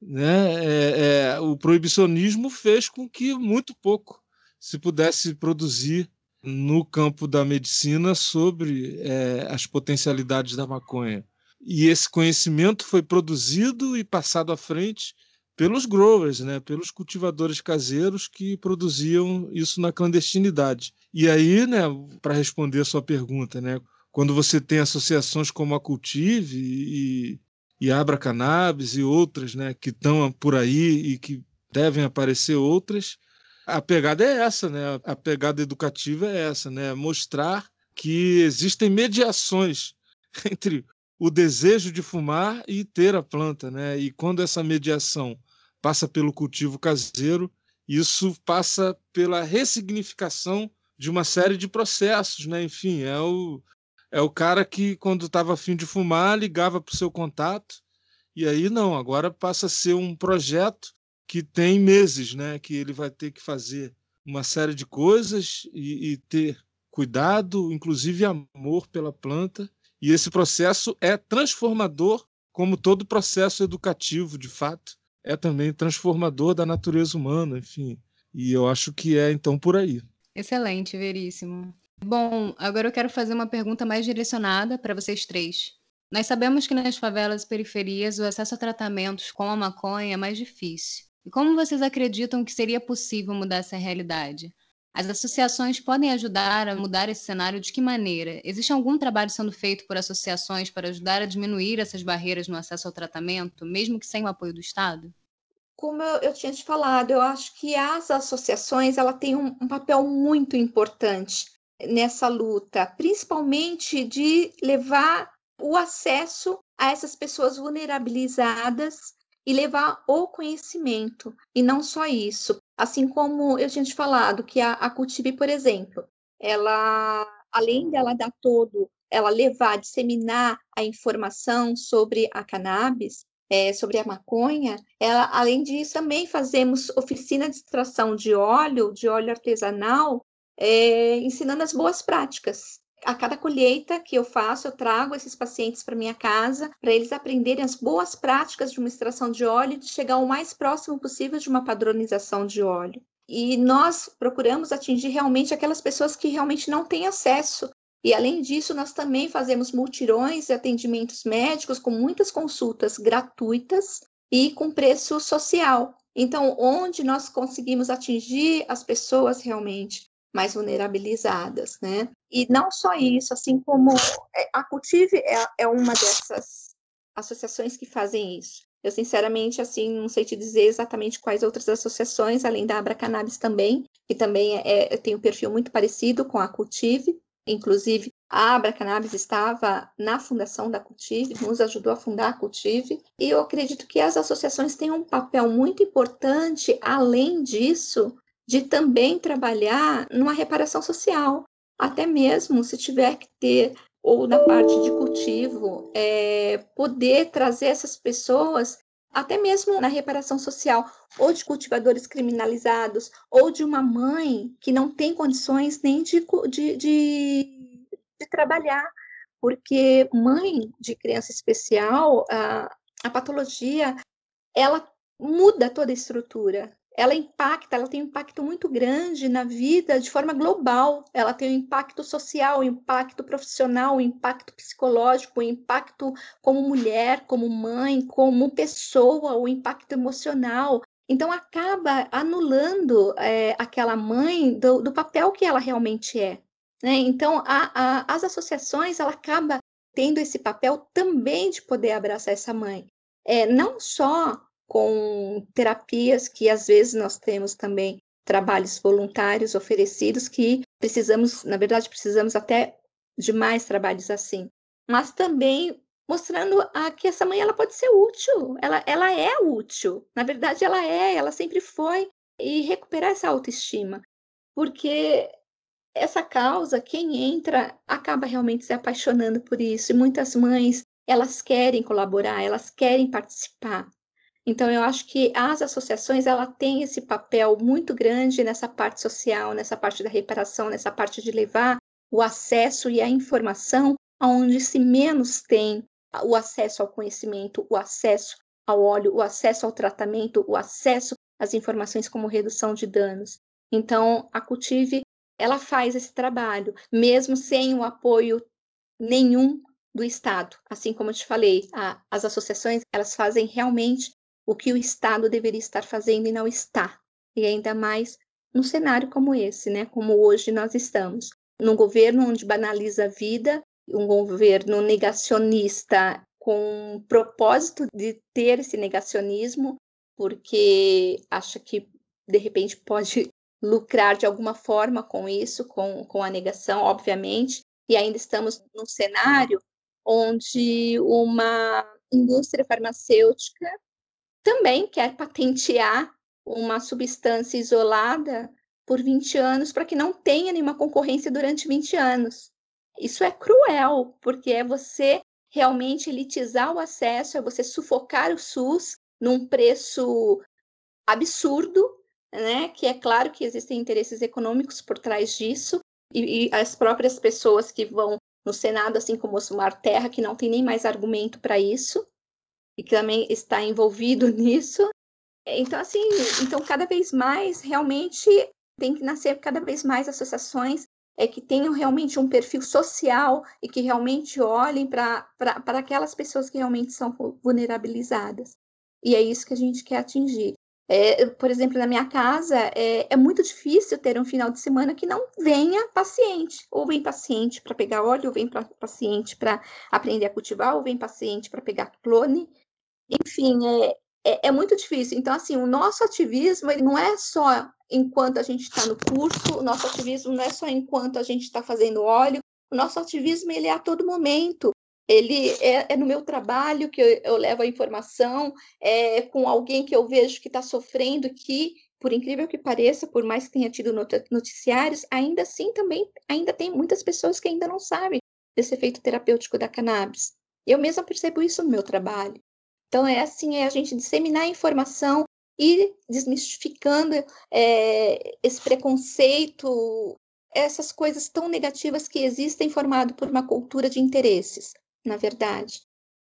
né? É, é, o proibicionismo fez com que muito pouco se pudesse produzir no campo da medicina sobre é, as potencialidades da maconha. E esse conhecimento foi produzido e passado à frente pelos growers, né, pelos cultivadores caseiros que produziam isso na clandestinidade. E aí, né, para responder a sua pergunta, né, quando você tem associações como a Cultive e, e Abra Cannabis e outras, né, que estão por aí e que devem aparecer outras, a pegada é essa, né? A pegada educativa é essa, né? Mostrar que existem mediações *laughs* entre o desejo de fumar e ter a planta, né? E quando essa mediação passa pelo cultivo caseiro, isso passa pela ressignificação de uma série de processos, né? Enfim, é o, é o cara que, quando estava afim de fumar, ligava para o seu contato, e aí não, agora passa a ser um projeto que tem meses, né? Que ele vai ter que fazer uma série de coisas e, e ter cuidado, inclusive amor pela planta, e esse processo é transformador, como todo processo educativo, de fato, é também transformador da natureza humana, enfim. E eu acho que é então por aí. Excelente, veríssimo. Bom, agora eu quero fazer uma pergunta mais direcionada para vocês três. Nós sabemos que nas favelas e periferias o acesso a tratamentos com a maconha é mais difícil. E como vocês acreditam que seria possível mudar essa realidade? As associações podem ajudar a mudar esse cenário de que maneira? Existe algum trabalho sendo feito por associações para ajudar a diminuir essas barreiras no acesso ao tratamento, mesmo que sem o apoio do Estado? Como eu, tinha te falado, eu acho que as associações ela têm um, um papel muito importante nessa luta, principalmente de levar o acesso a essas pessoas vulnerabilizadas e levar o conhecimento. E não só isso, Assim como eu tinha te falado que a, a Cultive, por exemplo, ela, além dela dar todo, ela levar, disseminar a informação sobre a cannabis, é, sobre a maconha, ela, além disso, também fazemos oficina de extração de óleo, de óleo artesanal, é, ensinando as boas práticas a cada colheita que eu faço, eu trago esses pacientes para minha casa, para eles aprenderem as boas práticas de uma extração de óleo e de chegar o mais próximo possível de uma padronização de óleo. E nós procuramos atingir realmente aquelas pessoas que realmente não têm acesso. E além disso, nós também fazemos multirões e atendimentos médicos com muitas consultas gratuitas e com preço social. Então, onde nós conseguimos atingir as pessoas realmente mais vulnerabilizadas, né? E não só isso, assim como é, a Cultive é, é uma dessas associações que fazem isso. Eu, sinceramente, assim, não sei te dizer exatamente quais outras associações, além da Abra Cannabis também, que também é, é tem um perfil muito parecido com a Cultive. Inclusive, a Abra Cannabis estava na fundação da Cultive, nos ajudou a fundar a Cultive. E eu acredito que as associações têm um papel muito importante, além disso, de também trabalhar numa reparação social, até mesmo se tiver que ter, ou na parte de cultivo, é, poder trazer essas pessoas, até mesmo na reparação social, ou de cultivadores criminalizados, ou de uma mãe que não tem condições nem de, de, de, de trabalhar, porque mãe de criança especial, a, a patologia, ela muda toda a estrutura, ela impacta, ela tem um impacto muito grande na vida de forma global. Ela tem um impacto social, um impacto profissional, um impacto psicológico, um impacto como mulher, como mãe, como pessoa, o um impacto emocional. Então acaba anulando é, aquela mãe do, do, papel que ela realmente é. Né? Então a, a, as associações ela acaba tendo esse papel também de poder abraçar essa mãe. É, não só com terapias que às vezes nós temos também trabalhos voluntários oferecidos que precisamos, na verdade, precisamos até de mais trabalhos assim, mas também mostrando a, que essa mãe ela pode ser útil, ela, ela é útil, na verdade ela é, ela sempre foi, e recuperar essa autoestima, porque essa causa, quem entra acaba realmente se apaixonando por isso, e muitas mães, elas querem colaborar, elas querem participar, então, eu acho que as associações ela têm esse papel muito grande nessa parte social, nessa parte da reparação, nessa parte de levar o acesso e a informação aonde se menos tem o acesso ao conhecimento, o acesso ao óleo, o acesso ao tratamento, o acesso às informações como redução de danos. Então, a Cultive ela faz esse trabalho, mesmo sem o apoio nenhum do Estado. Assim como eu te falei, a, as associações elas fazem realmente o que o Estado deveria estar fazendo e não está. E ainda mais num cenário como esse, né? Como hoje nós estamos. Num governo onde banaliza a vida, um governo negacionista com o propósito de ter esse negacionismo, porque acha que de repente pode *laughs* lucrar de alguma forma com isso, com, com a negação, obviamente, e ainda estamos num cenário onde uma indústria farmacêutica também quer patentear uma substância isolada por 20 anos para que não tenha nenhuma concorrência durante 20 anos. Isso é cruel, porque é você realmente elitizar o acesso, é você sufocar o SUS num preço absurdo, né? Que é claro que existem interesses econômicos por trás disso, e, e as próprias pessoas que vão no Senado, assim como o Sumar Terra, que não tem nem mais argumento para isso, e que também está envolvido *laughs* nisso. Então, assim, então cada vez mais realmente tem que nascer cada vez mais associações é que tenham realmente um perfil social e que realmente olhem para aquelas pessoas que realmente são vulnerabilizadas. E é isso que a gente quer atingir. É, por exemplo, na minha casa, é, é, muito difícil ter um final de semana que não venha paciente. Ou vem paciente para pegar óleo, ou vem pra, paciente para aprender a cultivar, ou vem paciente para pegar clone. Enfim, é, é, é, muito difícil. Então, assim, o nosso ativismo ele não é só enquanto a gente está no curso, o nosso ativismo não é só enquanto a gente está fazendo óleo, o nosso ativismo ele é a todo momento. Ele é, é no meu trabalho que eu, eu, levo a informação, é com alguém que eu vejo que está sofrendo, que, por incrível que pareça, por mais que tenha tido noticiários, ainda assim também ainda tem muitas pessoas que ainda não sabem desse efeito terapêutico da cannabis. Eu mesma percebo isso no meu trabalho. Então, é assim, é a gente disseminar a informação e desmistificando é, esse preconceito, essas coisas tão negativas que existem formado por uma cultura de interesses, na verdade.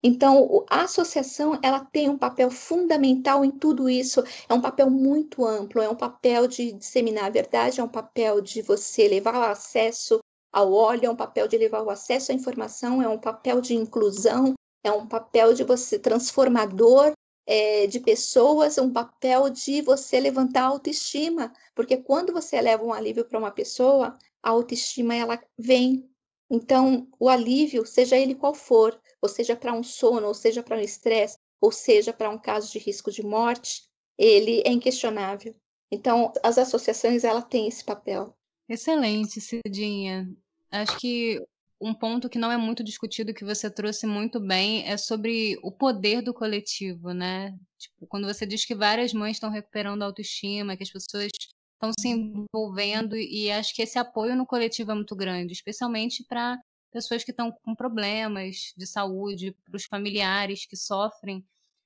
Então, a associação ela tem um papel fundamental em tudo isso. É um papel muito amplo, é um papel de disseminar a verdade, é um papel de você levar o acesso ao óleo, é um papel de levar o acesso à informação, é um papel de inclusão, é um papel de você transformador é, de pessoas, um papel de você levantar a autoestima, porque quando você leva um alívio para uma pessoa, a autoestima ela vem. Então, o alívio, seja ele qual for, ou seja para um sono, ou seja para um estresse, ou seja para um caso de risco de morte, ele é inquestionável. Então, as associações ela têm esse papel. Excelente, Cidinha. Acho que um ponto que não é muito discutido, que você trouxe muito bem, é sobre o poder do coletivo, né? Tipo, quando você diz que várias mães estão recuperando a autoestima, que as pessoas estão se envolvendo, e acho que esse apoio no coletivo é muito grande, especialmente para pessoas que estão com problemas de saúde, para os familiares que sofrem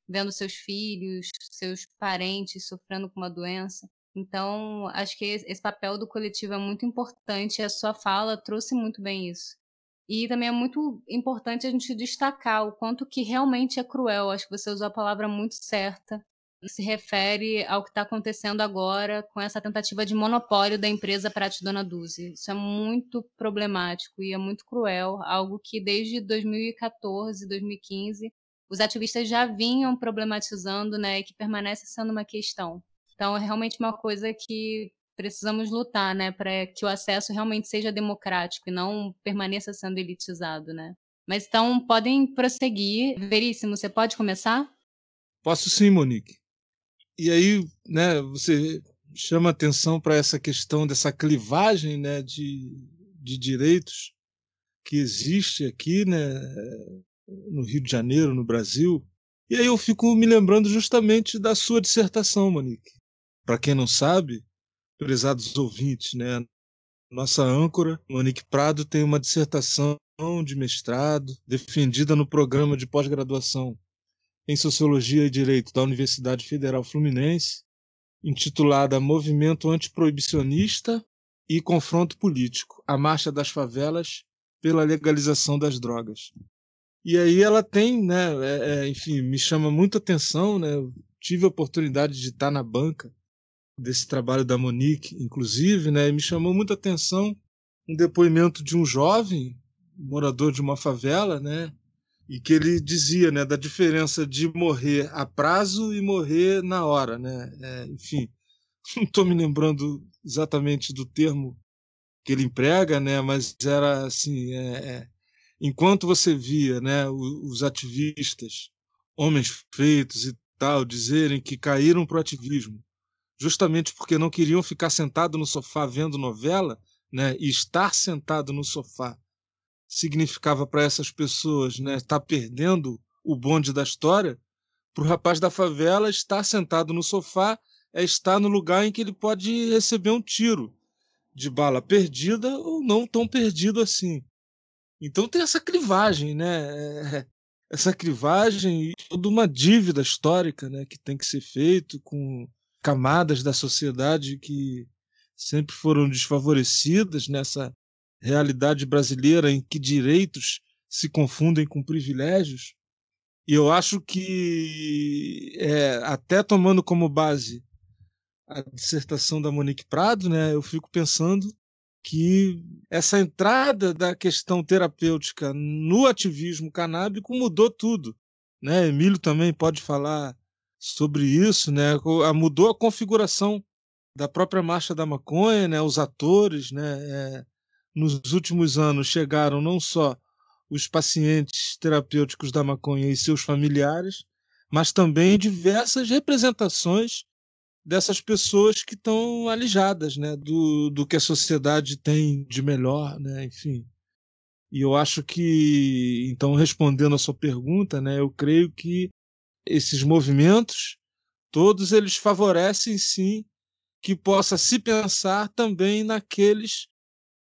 vendo seus filhos, seus parentes sofrendo com uma doença. Então, acho que esse papel do coletivo é muito importante. A sua fala trouxe muito bem isso. E também é muito importante a gente destacar o quanto que realmente é cruel. Acho que você usou a palavra muito certa. Se refere ao que está acontecendo agora com essa tentativa de monopólio da empresa Prate Dona Duzi. Isso é muito problemático e é muito cruel, algo que desde 2014, 2015, os ativistas já vinham problematizando, né, e que permanece sendo uma questão. Então, é realmente uma coisa que precisamos lutar, né, para que o acesso realmente seja democrático e não permaneça sendo elitizado, né? Mas então podem prosseguir. Veríssimo, você pode começar? Posso sim, Monique. E aí, né, você chama atenção para essa questão dessa clivagem, né, de, de direitos que existe aqui, né, no Rio de Janeiro, no Brasil. E aí eu fico me lembrando justamente da sua dissertação, Monique. Para quem não sabe, prezados ouvintes, né, nossa âncora, Monique Prado, tem uma dissertação de mestrado defendida no programa de pós-graduação em Sociologia e Direito da Universidade Federal Fluminense, intitulada Movimento Antiproibicionista e Confronto Político: A Marcha das Favelas pela Legalização das Drogas. E aí ela tem, né, é, é, enfim, me chama muita atenção, né, tive a oportunidade de estar na banca desse trabalho da Monique, inclusive, né, me chamou muita atenção um depoimento de um jovem morador de uma favela, né, e que ele dizia, né, da diferença de morrer a prazo e morrer na hora, né, é, enfim, *laughs* não estou me lembrando exatamente do termo que ele emprega, né, mas era assim, é, é, enquanto você via, né, os ativistas, homens feitos e tal, dizerem que caíram para o ativismo justamente porque não queriam ficar sentado no sofá vendo novela, né? E estar sentado no sofá significava para essas pessoas, né, estar tá perdendo o bonde da história. Para o rapaz da favela, estar sentado no sofá é estar no lugar em que ele pode receber um tiro de bala perdida ou não tão perdido assim. Então tem essa clivagem, né? É, essa clivagem e toda uma dívida histórica, né, que tem que ser feito com camadas da sociedade que sempre foram desfavorecidas nessa realidade brasileira em que direitos se confundem com privilégios. E eu acho que, é, até tomando como base a dissertação da Monique Prado, né, eu fico pensando que essa entrada da questão terapêutica no ativismo canábico mudou tudo. Né? Emílio também pode falar sobre isso, né? Mudou a configuração da própria marcha da maconha, né? Os atores, né? É, nos últimos anos chegaram não só os pacientes terapêuticos da maconha e seus familiares, mas também diversas representações dessas pessoas que estão alijadas, né? Do, do que a sociedade tem de melhor, né? Enfim. E eu acho que, então, respondendo a sua pergunta, né? Eu creio que esses movimentos, todos eles favorecem sim que possa se pensar também naqueles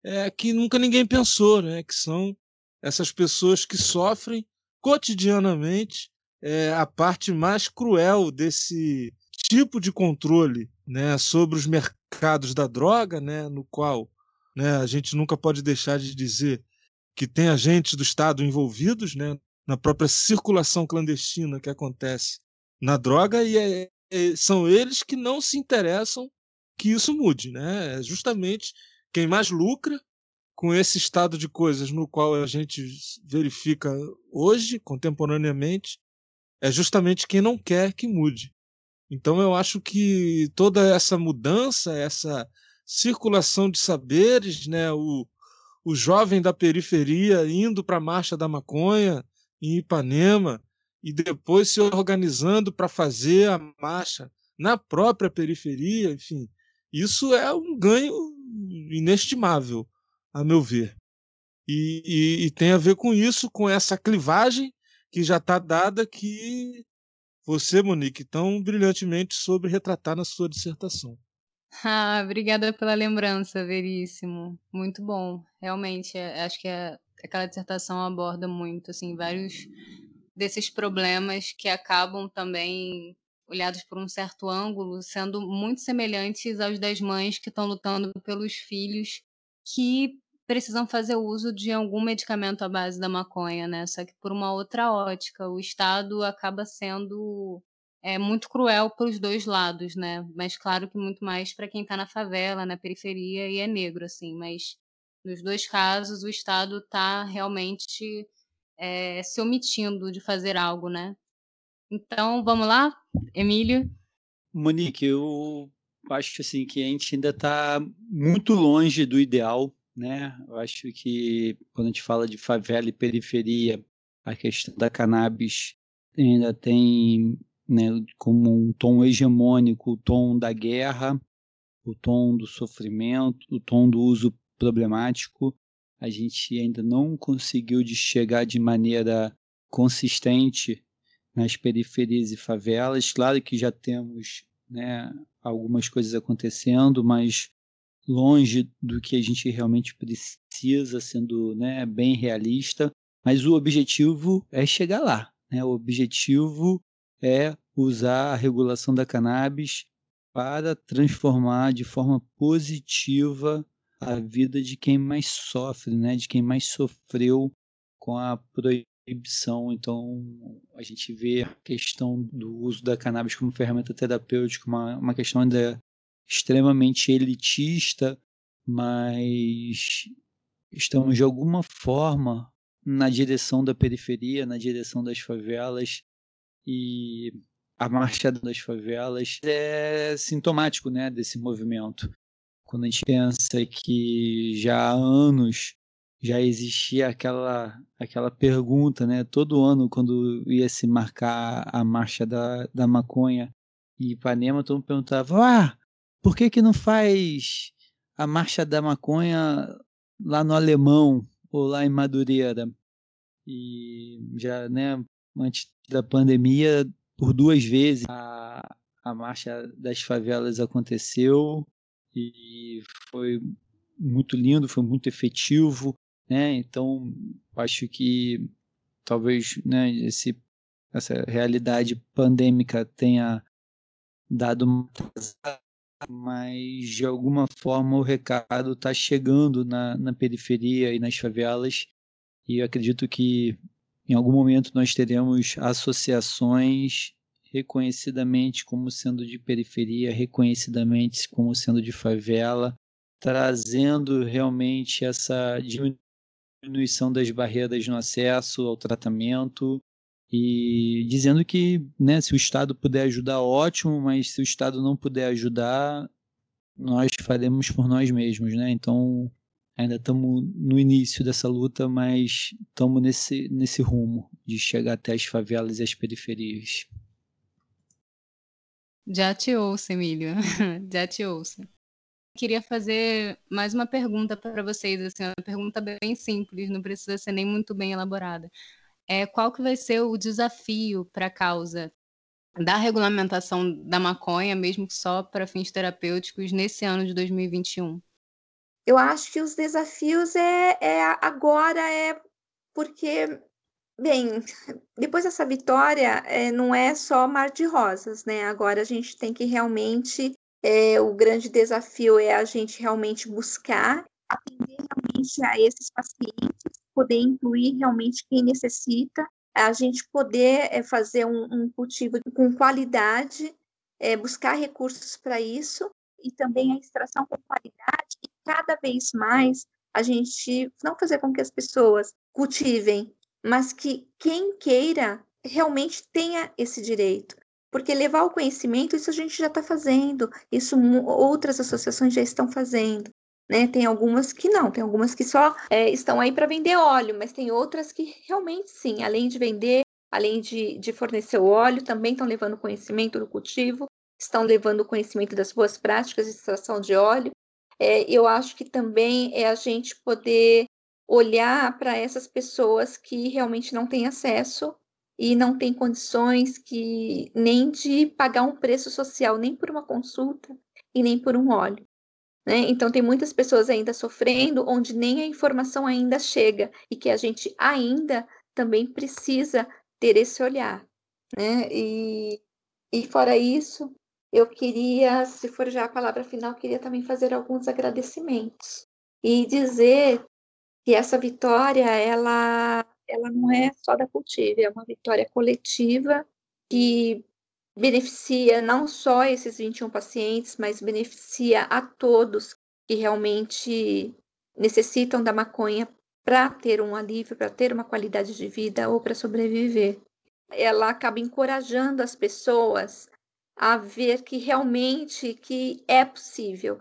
é, que nunca ninguém pensou, né? que são essas pessoas que sofrem cotidianamente é, a parte mais cruel desse tipo de controle né, sobre os mercados da droga, né, no qual né, a gente nunca pode deixar de dizer que tem agentes do Estado envolvidos, né, na própria circulação clandestina que acontece na droga e é, é, são eles que não se interessam que isso mude, né? É justamente quem mais lucra com esse estado de coisas no qual a gente verifica hoje, contemporaneamente, é justamente quem não quer que mude. Então eu acho que toda essa mudança, essa circulação de saberes, né, o, o jovem da periferia indo para a marcha da maconha, em Ipanema e depois se organizando para fazer a marcha na própria periferia, enfim, isso é um ganho inestimável, a meu ver. E, e, e tem a ver com isso, com essa clivagem que já está dada que você, Monique, tão brilhantemente sobre retratar na sua dissertação. *laughs* Ah, obrigada pela lembrança, Veríssimo. Muito bom. Realmente, é, acho que é aquela dissertação aborda muito, assim, vários desses problemas que acabam também olhados por um certo ângulo, sendo muito semelhantes aos das mães que estão lutando pelos filhos que precisam fazer uso de algum medicamento à base da maconha, né? Só que por uma outra ótica, o Estado acaba sendo é muito cruel para os dois lados, né? Mas claro que muito mais para quem está na favela, na periferia e é negro, assim. Mas nos dois casos, o Estado está realmente é, se omitindo de fazer algo, né? Então, vamos lá, Emílio? Monique, eu acho assim que a gente ainda está muito longe do ideal, né? Eu acho que quando a gente fala de favela e periferia, a questão da cannabis ainda tem né, como um tom hegemônico o tom da guerra, o tom do sofrimento, o tom do uso problemático. A gente ainda não conseguiu de chegar de maneira consistente nas periferias e favelas. Claro que já temos né, algumas coisas acontecendo, mas longe do que a gente realmente precisa, sendo né, bem realista. Mas o objetivo é chegar lá. Né? O objetivo é usar a regulação da cannabis para transformar de forma positiva a vida de quem mais sofre, né? de quem mais sofreu com a proibição. Então, a gente vê a questão do uso da cannabis como ferramenta terapêutica, uma, uma questão ainda extremamente elitista, mas estamos de alguma forma na direção da periferia, na direção das favelas e a marcha das favelas é sintomático, né, desse movimento. Quando a gente pensa que já há anos já existia aquela aquela pergunta, né, todo ano quando ia se marcar a marcha da, da maconha em Ipanema, todo mundo perguntava: "Ah, por que que não faz a marcha da maconha lá no Alemão ou lá em Madureira?" E já, né, antes da pandemia, por duas vezes a, a marcha das favelas aconteceu e foi muito lindo, foi muito efetivo, né? Então, acho que talvez, né, esse essa realidade pandêmica tenha dado uma mas de alguma forma o recado está chegando na, na periferia e nas favelas e acredito que em algum momento nós teremos associações reconhecidamente como sendo de periferia, reconhecidamente como sendo de favela, trazendo realmente essa diminuição das barreiras no acesso ao tratamento e dizendo que, né, se o Estado puder ajudar, ótimo, mas se o Estado não puder ajudar, nós faremos por nós mesmos, né? Então, ainda estamos no início dessa luta, mas estamos nesse, nesse rumo de chegar até as favelas e as periferias. Já te ouço, Emílio. *laughs* Já te ouço. Queria fazer mais uma pergunta para vocês, assim, uma pergunta bem simples, não precisa ser nem muito bem elaborada. É, qual que vai ser o desafio para a causa da regulamentação da maconha, mesmo só para fins terapêuticos, nesse ano de 2021? Eu acho que os desafios é, é agora é porque, bem, depois dessa vitória, é, não é só mar de rosas, né? Agora a gente tem que realmente, é, o grande desafio é a gente realmente buscar atender realmente a esses pacientes, poder incluir realmente quem necessita, a gente poder é, fazer um, um cultivo com qualidade, é, buscar recursos para isso e também a extração com qualidade e cada vez mais a gente não fazer com que as pessoas cultivem, mas que quem queira realmente tenha esse direito. Porque levar o conhecimento, isso a gente já está fazendo, isso outras associações já estão fazendo. Né? Tem algumas que não, tem algumas que só é, estão aí para vender óleo, mas tem outras que realmente sim, além de vender, além de, de fornecer o óleo, também estão levando conhecimento do cultivo, estão levando conhecimento das boas práticas de extração de óleo. É, eu acho que também é a gente poder olhar para essas pessoas que realmente não têm acesso e não têm condições que nem de pagar um preço social, nem por uma consulta e nem por um óleo. Né? Então, tem muitas pessoas ainda sofrendo, onde nem a informação ainda chega, e que a gente ainda também precisa ter esse olhar. Né? E, e fora isso, eu queria, se for já a palavra final, queria também fazer alguns agradecimentos e dizer que essa vitória ela ela não é só da Cultive, é uma vitória coletiva que beneficia não só esses 21 pacientes, mas beneficia a todos que realmente necessitam da maconha para ter um alívio, para ter uma qualidade de vida ou para sobreviver. Ela acaba encorajando as pessoas a ver que realmente que é possível,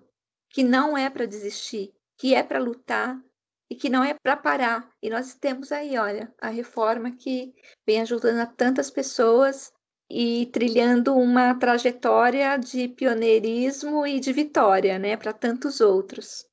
que não é para desistir, que é para lutar e que não é para parar. E nós temos aí, olha, a reforma que vem ajudando a tantas pessoas e trilhando uma trajetória de pioneirismo e de vitória, né, para tantos outros.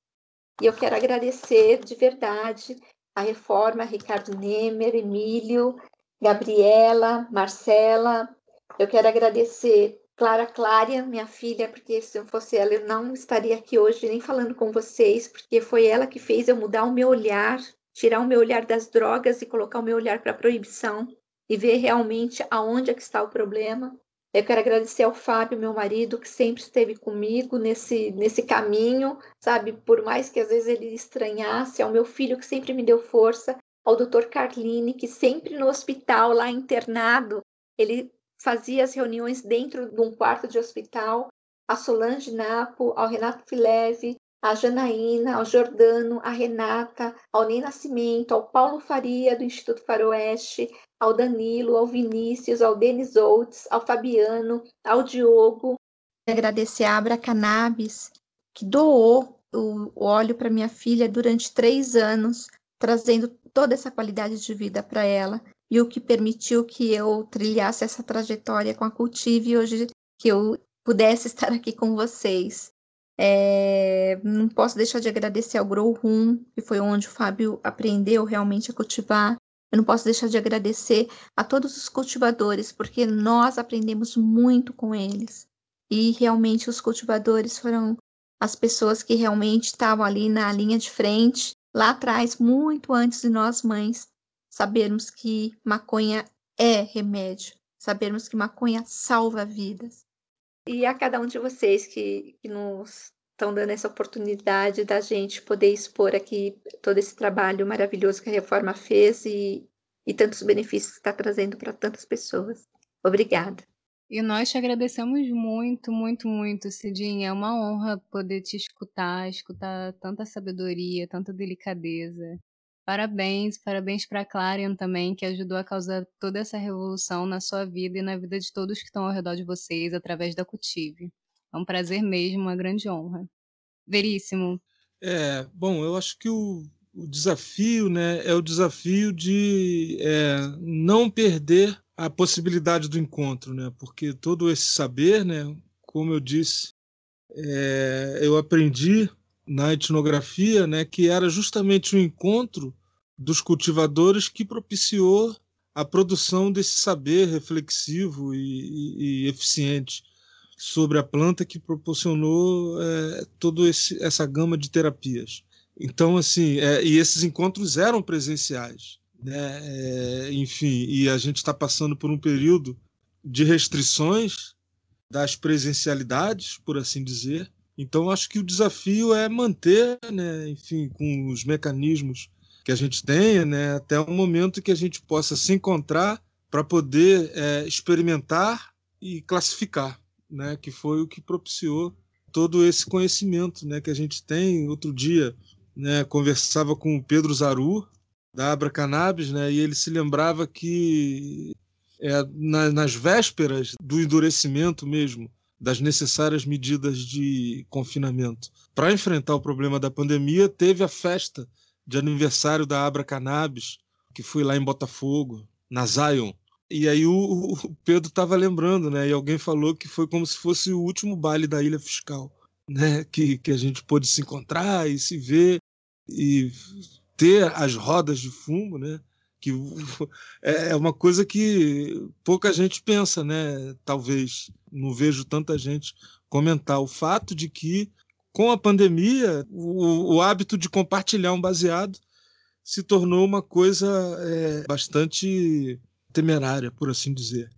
E eu quero agradecer de verdade a reforma, Ricardo Nemer, Emílio, Gabriela, Marcela. Eu quero agradecer Clara Clária, minha filha, porque se não fosse ela, eu não estaria aqui hoje nem falando com vocês, porque foi ela que fez eu mudar o meu olhar, tirar o meu olhar das drogas e colocar o meu olhar para a proibição e ver realmente aonde é que está o problema. Eu quero agradecer ao Fábio, meu marido, que sempre esteve comigo nesse, nesse caminho, sabe? Por mais que às vezes ele estranhasse, ao meu filho, que sempre me deu força, ao doutor Carline, que sempre no hospital, lá internado, ele fazia as reuniões dentro de um quarto de hospital, a Solange Napo, ao Renato Fileve, a Janaína, ao Jordano, a Renata, ao Ney Nascimento, ao Paulo Faria, do Instituto Faroeste, ao Danilo, ao Vinícius, ao Denis Oates, ao Fabiano, ao Diogo. Agradecer a Abra Cannabis, que doou o óleo para minha filha durante três anos, trazendo toda essa qualidade de vida para ela e o que permitiu que eu trilhasse essa trajetória com a Cultive e hoje que eu pudesse *laughs* estar aqui com vocês. É, não posso deixar de agradecer ao Grow Room, que foi onde o Fábio aprendeu realmente a cultivar. Eu não posso deixar de agradecer a todos os cultivadores, porque nós aprendemos muito com eles. E realmente os cultivadores foram as pessoas que realmente estavam ali na linha de frente, lá atrás, muito antes de nós mães sabermos que maconha é remédio, sabermos que maconha salva vidas e a cada um de vocês que, que nos estão dando essa oportunidade da gente poder expor aqui todo esse trabalho maravilhoso que a reforma fez e, e tantos benefícios que está trazendo para tantas pessoas. Obrigada. E nós te agradecemos muito, muito, muito, Cidinha. É uma honra poder te escutar, escutar tanta sabedoria, tanta delicadeza. Parabéns, parabéns para Clarion também, que ajudou a causar toda essa revolução na sua vida e na vida de todos que estão ao redor de vocês através da Cultive. É um prazer mesmo, uma grande honra. Veríssimo. É, bom, eu acho que o, o desafio né, é o desafio de é, não perder a possibilidade do encontro, né? porque todo esse saber, né, como eu disse, é, eu aprendi na etnografia, né, que era justamente o encontro dos cultivadores que propiciou a produção desse saber reflexivo e, e, e eficiente sobre a planta que proporcionou é, toda essa gama de terapias. Então, assim, é, e esses encontros eram presenciais, né? É, enfim, e a gente está passando por um período de restrições das presencialidades, por assim dizer, então, acho que o desafio é manter, né, enfim, com os mecanismos que a gente tenha, né, até o momento que a gente possa se encontrar para poder é, experimentar e classificar, né, que foi o que propiciou todo esse conhecimento né, que a gente tem. Outro dia, né, conversava com o Pedro Zaru, da Abra Cannabis, né, e ele se lembrava que é, na, nas vésperas do endurecimento mesmo das necessárias medidas de confinamento. Para enfrentar o problema da pandemia, teve a festa de aniversário da Abra Cannabis, que foi lá em Botafogo, na Zion. E aí o, o Pedro estava lembrando, né? E alguém falou que foi como se fosse o último baile da Ilha Fiscal, né? Que, que a gente pôde se encontrar e se ver e ter as rodas de fumo, né? Que é, é uma coisa que pouca gente pensa, né? Talvez não vejo tanta gente comentar o fato de que com a pandemia o, o hábito de compartilhar um baseado se tornou uma coisa é, bastante temerária, por assim dizer.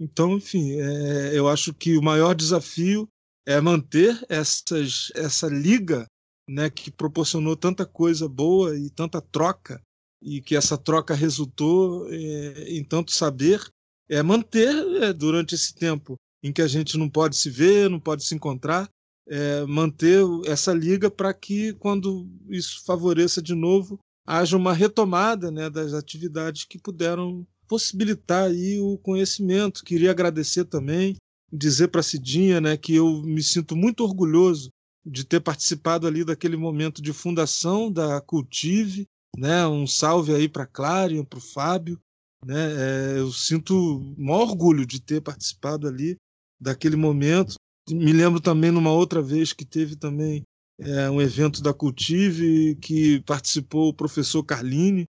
Então, enfim, é, eu acho que o maior desafio é manter essas, essa liga né, que proporcionou tanta coisa boa e tanta troca e que essa troca resultou é, em tanto saber, é manter é, durante esse tempo em que a gente não pode se ver, não pode se encontrar, é, manter essa liga para que, quando isso favoreça de novo, haja uma retomada né, das atividades que puderam possibilitar aí o conhecimento. Queria agradecer também, dizer para a Cidinha né, que eu me sinto muito orgulhoso de ter participado ali daquele momento de fundação da Cultive, né? Um salve aí para Clarion, para o Fábio, né? É, eu sinto maior orgulho de ter participado ali daquele momento. Me lembro também numa outra vez que teve também é, um evento da Cultive que participou o professor Carline,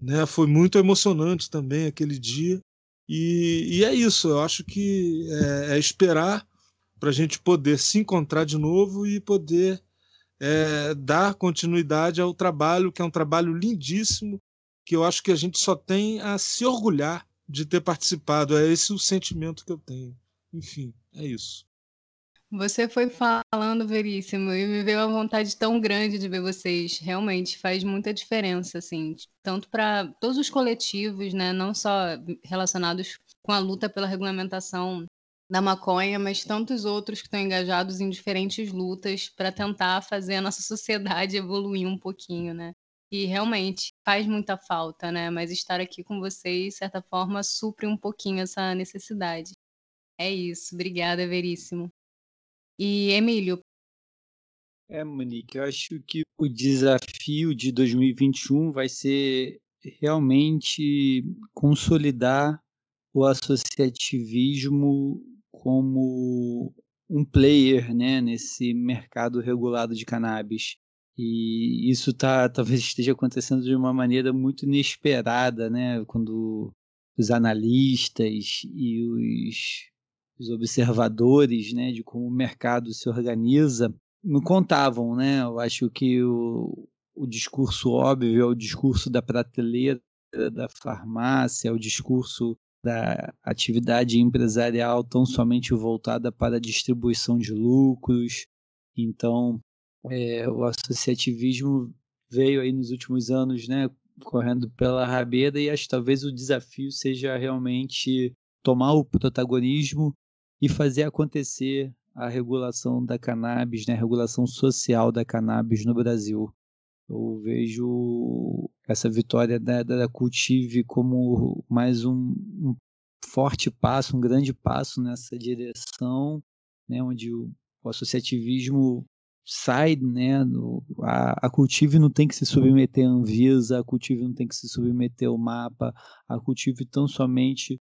né? Foi muito emocionante também aquele dia. E, e é isso, eu acho que é, é esperar para a gente poder se encontrar de novo e poder é, dar continuidade ao trabalho, que é um trabalho lindíssimo, que eu acho que a gente só tem a se orgulhar de ter participado. É esse o sentimento que eu tenho. Enfim, é isso. Você foi falando, Veríssimo, e me veio uma vontade tão grande de ver vocês. Realmente faz muita diferença, assim, tanto para todos os coletivos, né, não só relacionados com a luta pela regulamentação da maconha, mas tantos outros que estão engajados em diferentes lutas para tentar fazer a nossa *laughs* sociedade evoluir um pouquinho, né? E realmente faz muita falta, né? Mas estar aqui com vocês, de certa forma, supre um pouquinho essa necessidade. É isso. Obrigada, Veríssimo. E Emílio. É, Monique, eu acho que o desafio de 2021 vai ser realmente consolidar o associativismo como um player né, nesse mercado regulado de cannabis. E isso tá, talvez esteja acontecendo de uma maneira muito inesperada, né? Quando os analistas e os os observadores, né, de como o mercado se organiza, não contavam, né? Eu acho que o, o discurso óbvio é o discurso da prateleira da farmácia, é o discurso da atividade empresarial tão somente voltada para a distribuição de lucros. Então, é, o associativismo veio aí nos últimos anos, né, correndo pela rabeira e acho que talvez o desafio seja realmente tomar o protagonismo e fazer acontecer a regulação da cannabis, né, a regulação social da cannabis no Brasil. Eu vejo essa vitória da, da Cultive como mais um, um, forte passo, um grande passo nessa direção, né, onde o, o associativismo sai, né, do, a, a Cultive não tem que se submeter à Anvisa, a Cultive não tem que se submeter ao mapa, a Cultive tão somente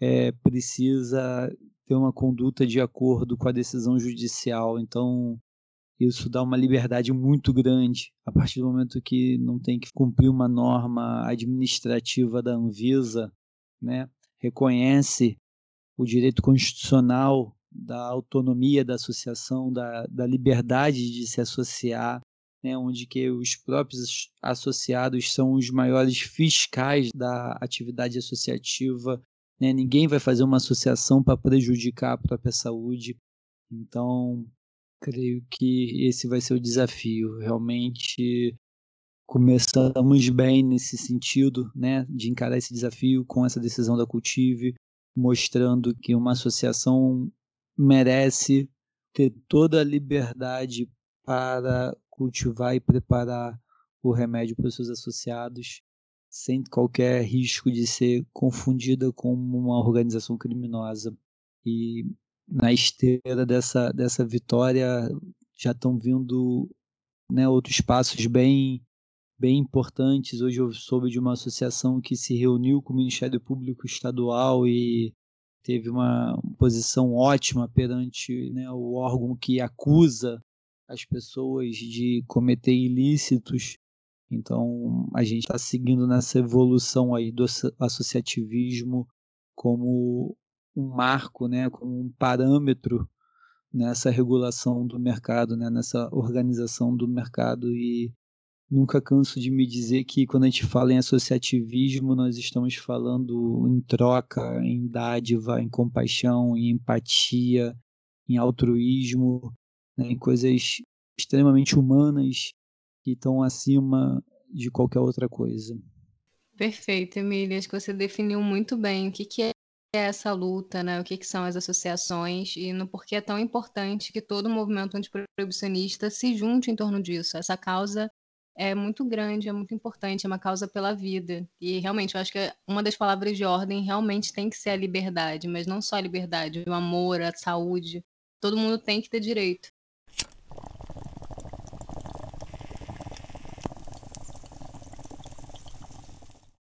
é, precisa ter uma conduta de acordo com a decisão judicial. Então, isso dá uma liberdade muito grande a partir do momento que não tem que cumprir uma norma administrativa da Anvisa, né? reconhece o direito constitucional da autonomia da associação, da, da liberdade de se associar, né? onde que os próprios associados são os maiores fiscais da atividade associativa né? Ninguém vai fazer uma associação para prejudicar a própria saúde. Então, creio que esse vai ser o desafio. Realmente começamos bem nesse sentido, né, de encarar esse desafio com essa decisão da Cultive, mostrando que uma associação merece ter toda a liberdade para cultivar e preparar o remédio para os seus associados sem qualquer risco de ser confundida com uma organização criminosa. E na esteira dessa, dessa vitória já estão vindo né, outros passos bem, bem importantes. Hoje eu soube de uma associação que se reuniu com o Ministério Público Estadual e teve uma posição ótima perante né, o órgão que acusa as pessoas de cometer ilícitos então, a gente está seguindo nessa evolução aí do associativismo como um marco, né, como um parâmetro nessa regulação do mercado, né, nessa organização do mercado e nunca canso de me dizer que quando a gente fala em associativismo, nós estamos falando em troca, em dádiva, em compaixão, em empatia, em altruísmo, né, em coisas extremamente humanas que estão acima de qualquer outra coisa. Perfeito, Emília. Acho que você definiu muito bem o que, que é essa luta, né? o que, que são as associações e no porquê é tão importante que todo o movimento antiproibicionista se junte em torno disso. Essa causa é muito grande, é muito importante, é uma causa pela vida. E realmente, eu acho que uma das palavras de ordem realmente tem que ser a liberdade, mas não só a liberdade, o amor, a saúde. Todo mundo tem que ter direito.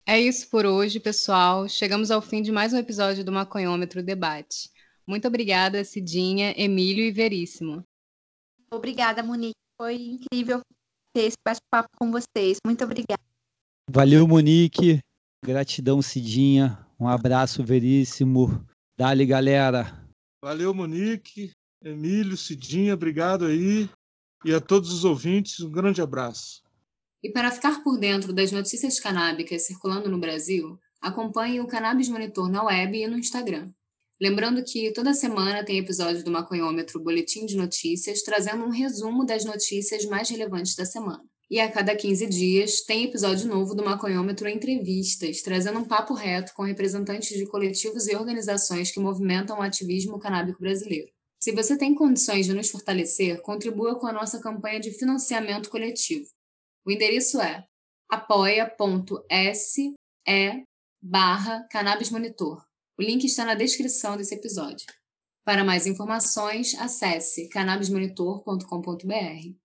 É isso por hoje, pessoal. Chegamos ao fim de mais um episódio do Maconhômetro Debate. Muito obrigada, Cidinha, Emílio e Veríssimo. Obrigada, Monique. Foi incrível ter esse bate-papo com vocês. Muito obrigada. Valeu, Monique. Gratidão, Cidinha. Um abraço, Veríssimo. Dali, galera. Valeu, Monique, Emílio, Cidinha, obrigado aí. E a todos os ouvintes, um grande abraço. E para ficar por dentro das notícias canábicas circulando no Brasil, acompanhe o Cannabis Monitor na web e no Instagram. Lembrando que toda semana tem episódio do Maconhômetro Boletim de Notícias, trazendo um resumo das notícias mais relevantes da semana. E a cada 15 dias tem episódio novo do Maconhômetro Entrevistas, trazendo um papo reto com representantes de coletivos e organizações que movimentam o ativismo canábico brasileiro. Se você tem condições de nos fortalecer, contribua com a nossa campanha de financiamento coletivo. O endereço é apoia.se barra Cannabis Monitor. O link está na descrição desse episódio. Para mais informações, acesse cannabismonitor.com.br.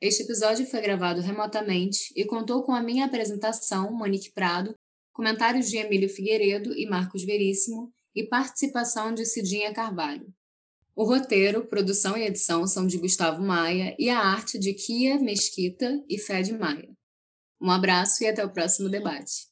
Este episódio foi gravado remotamente e contou com a minha apresentação, Monique Prado, comentários de Emílio Figueiredo e Marcos Veríssimo e participação de Cidinha Carvalho. O roteiro, produção e edição são de Gustavo Maia e a arte de Kia Mesquita e Fred Maia. Um abraço e até o próximo debate.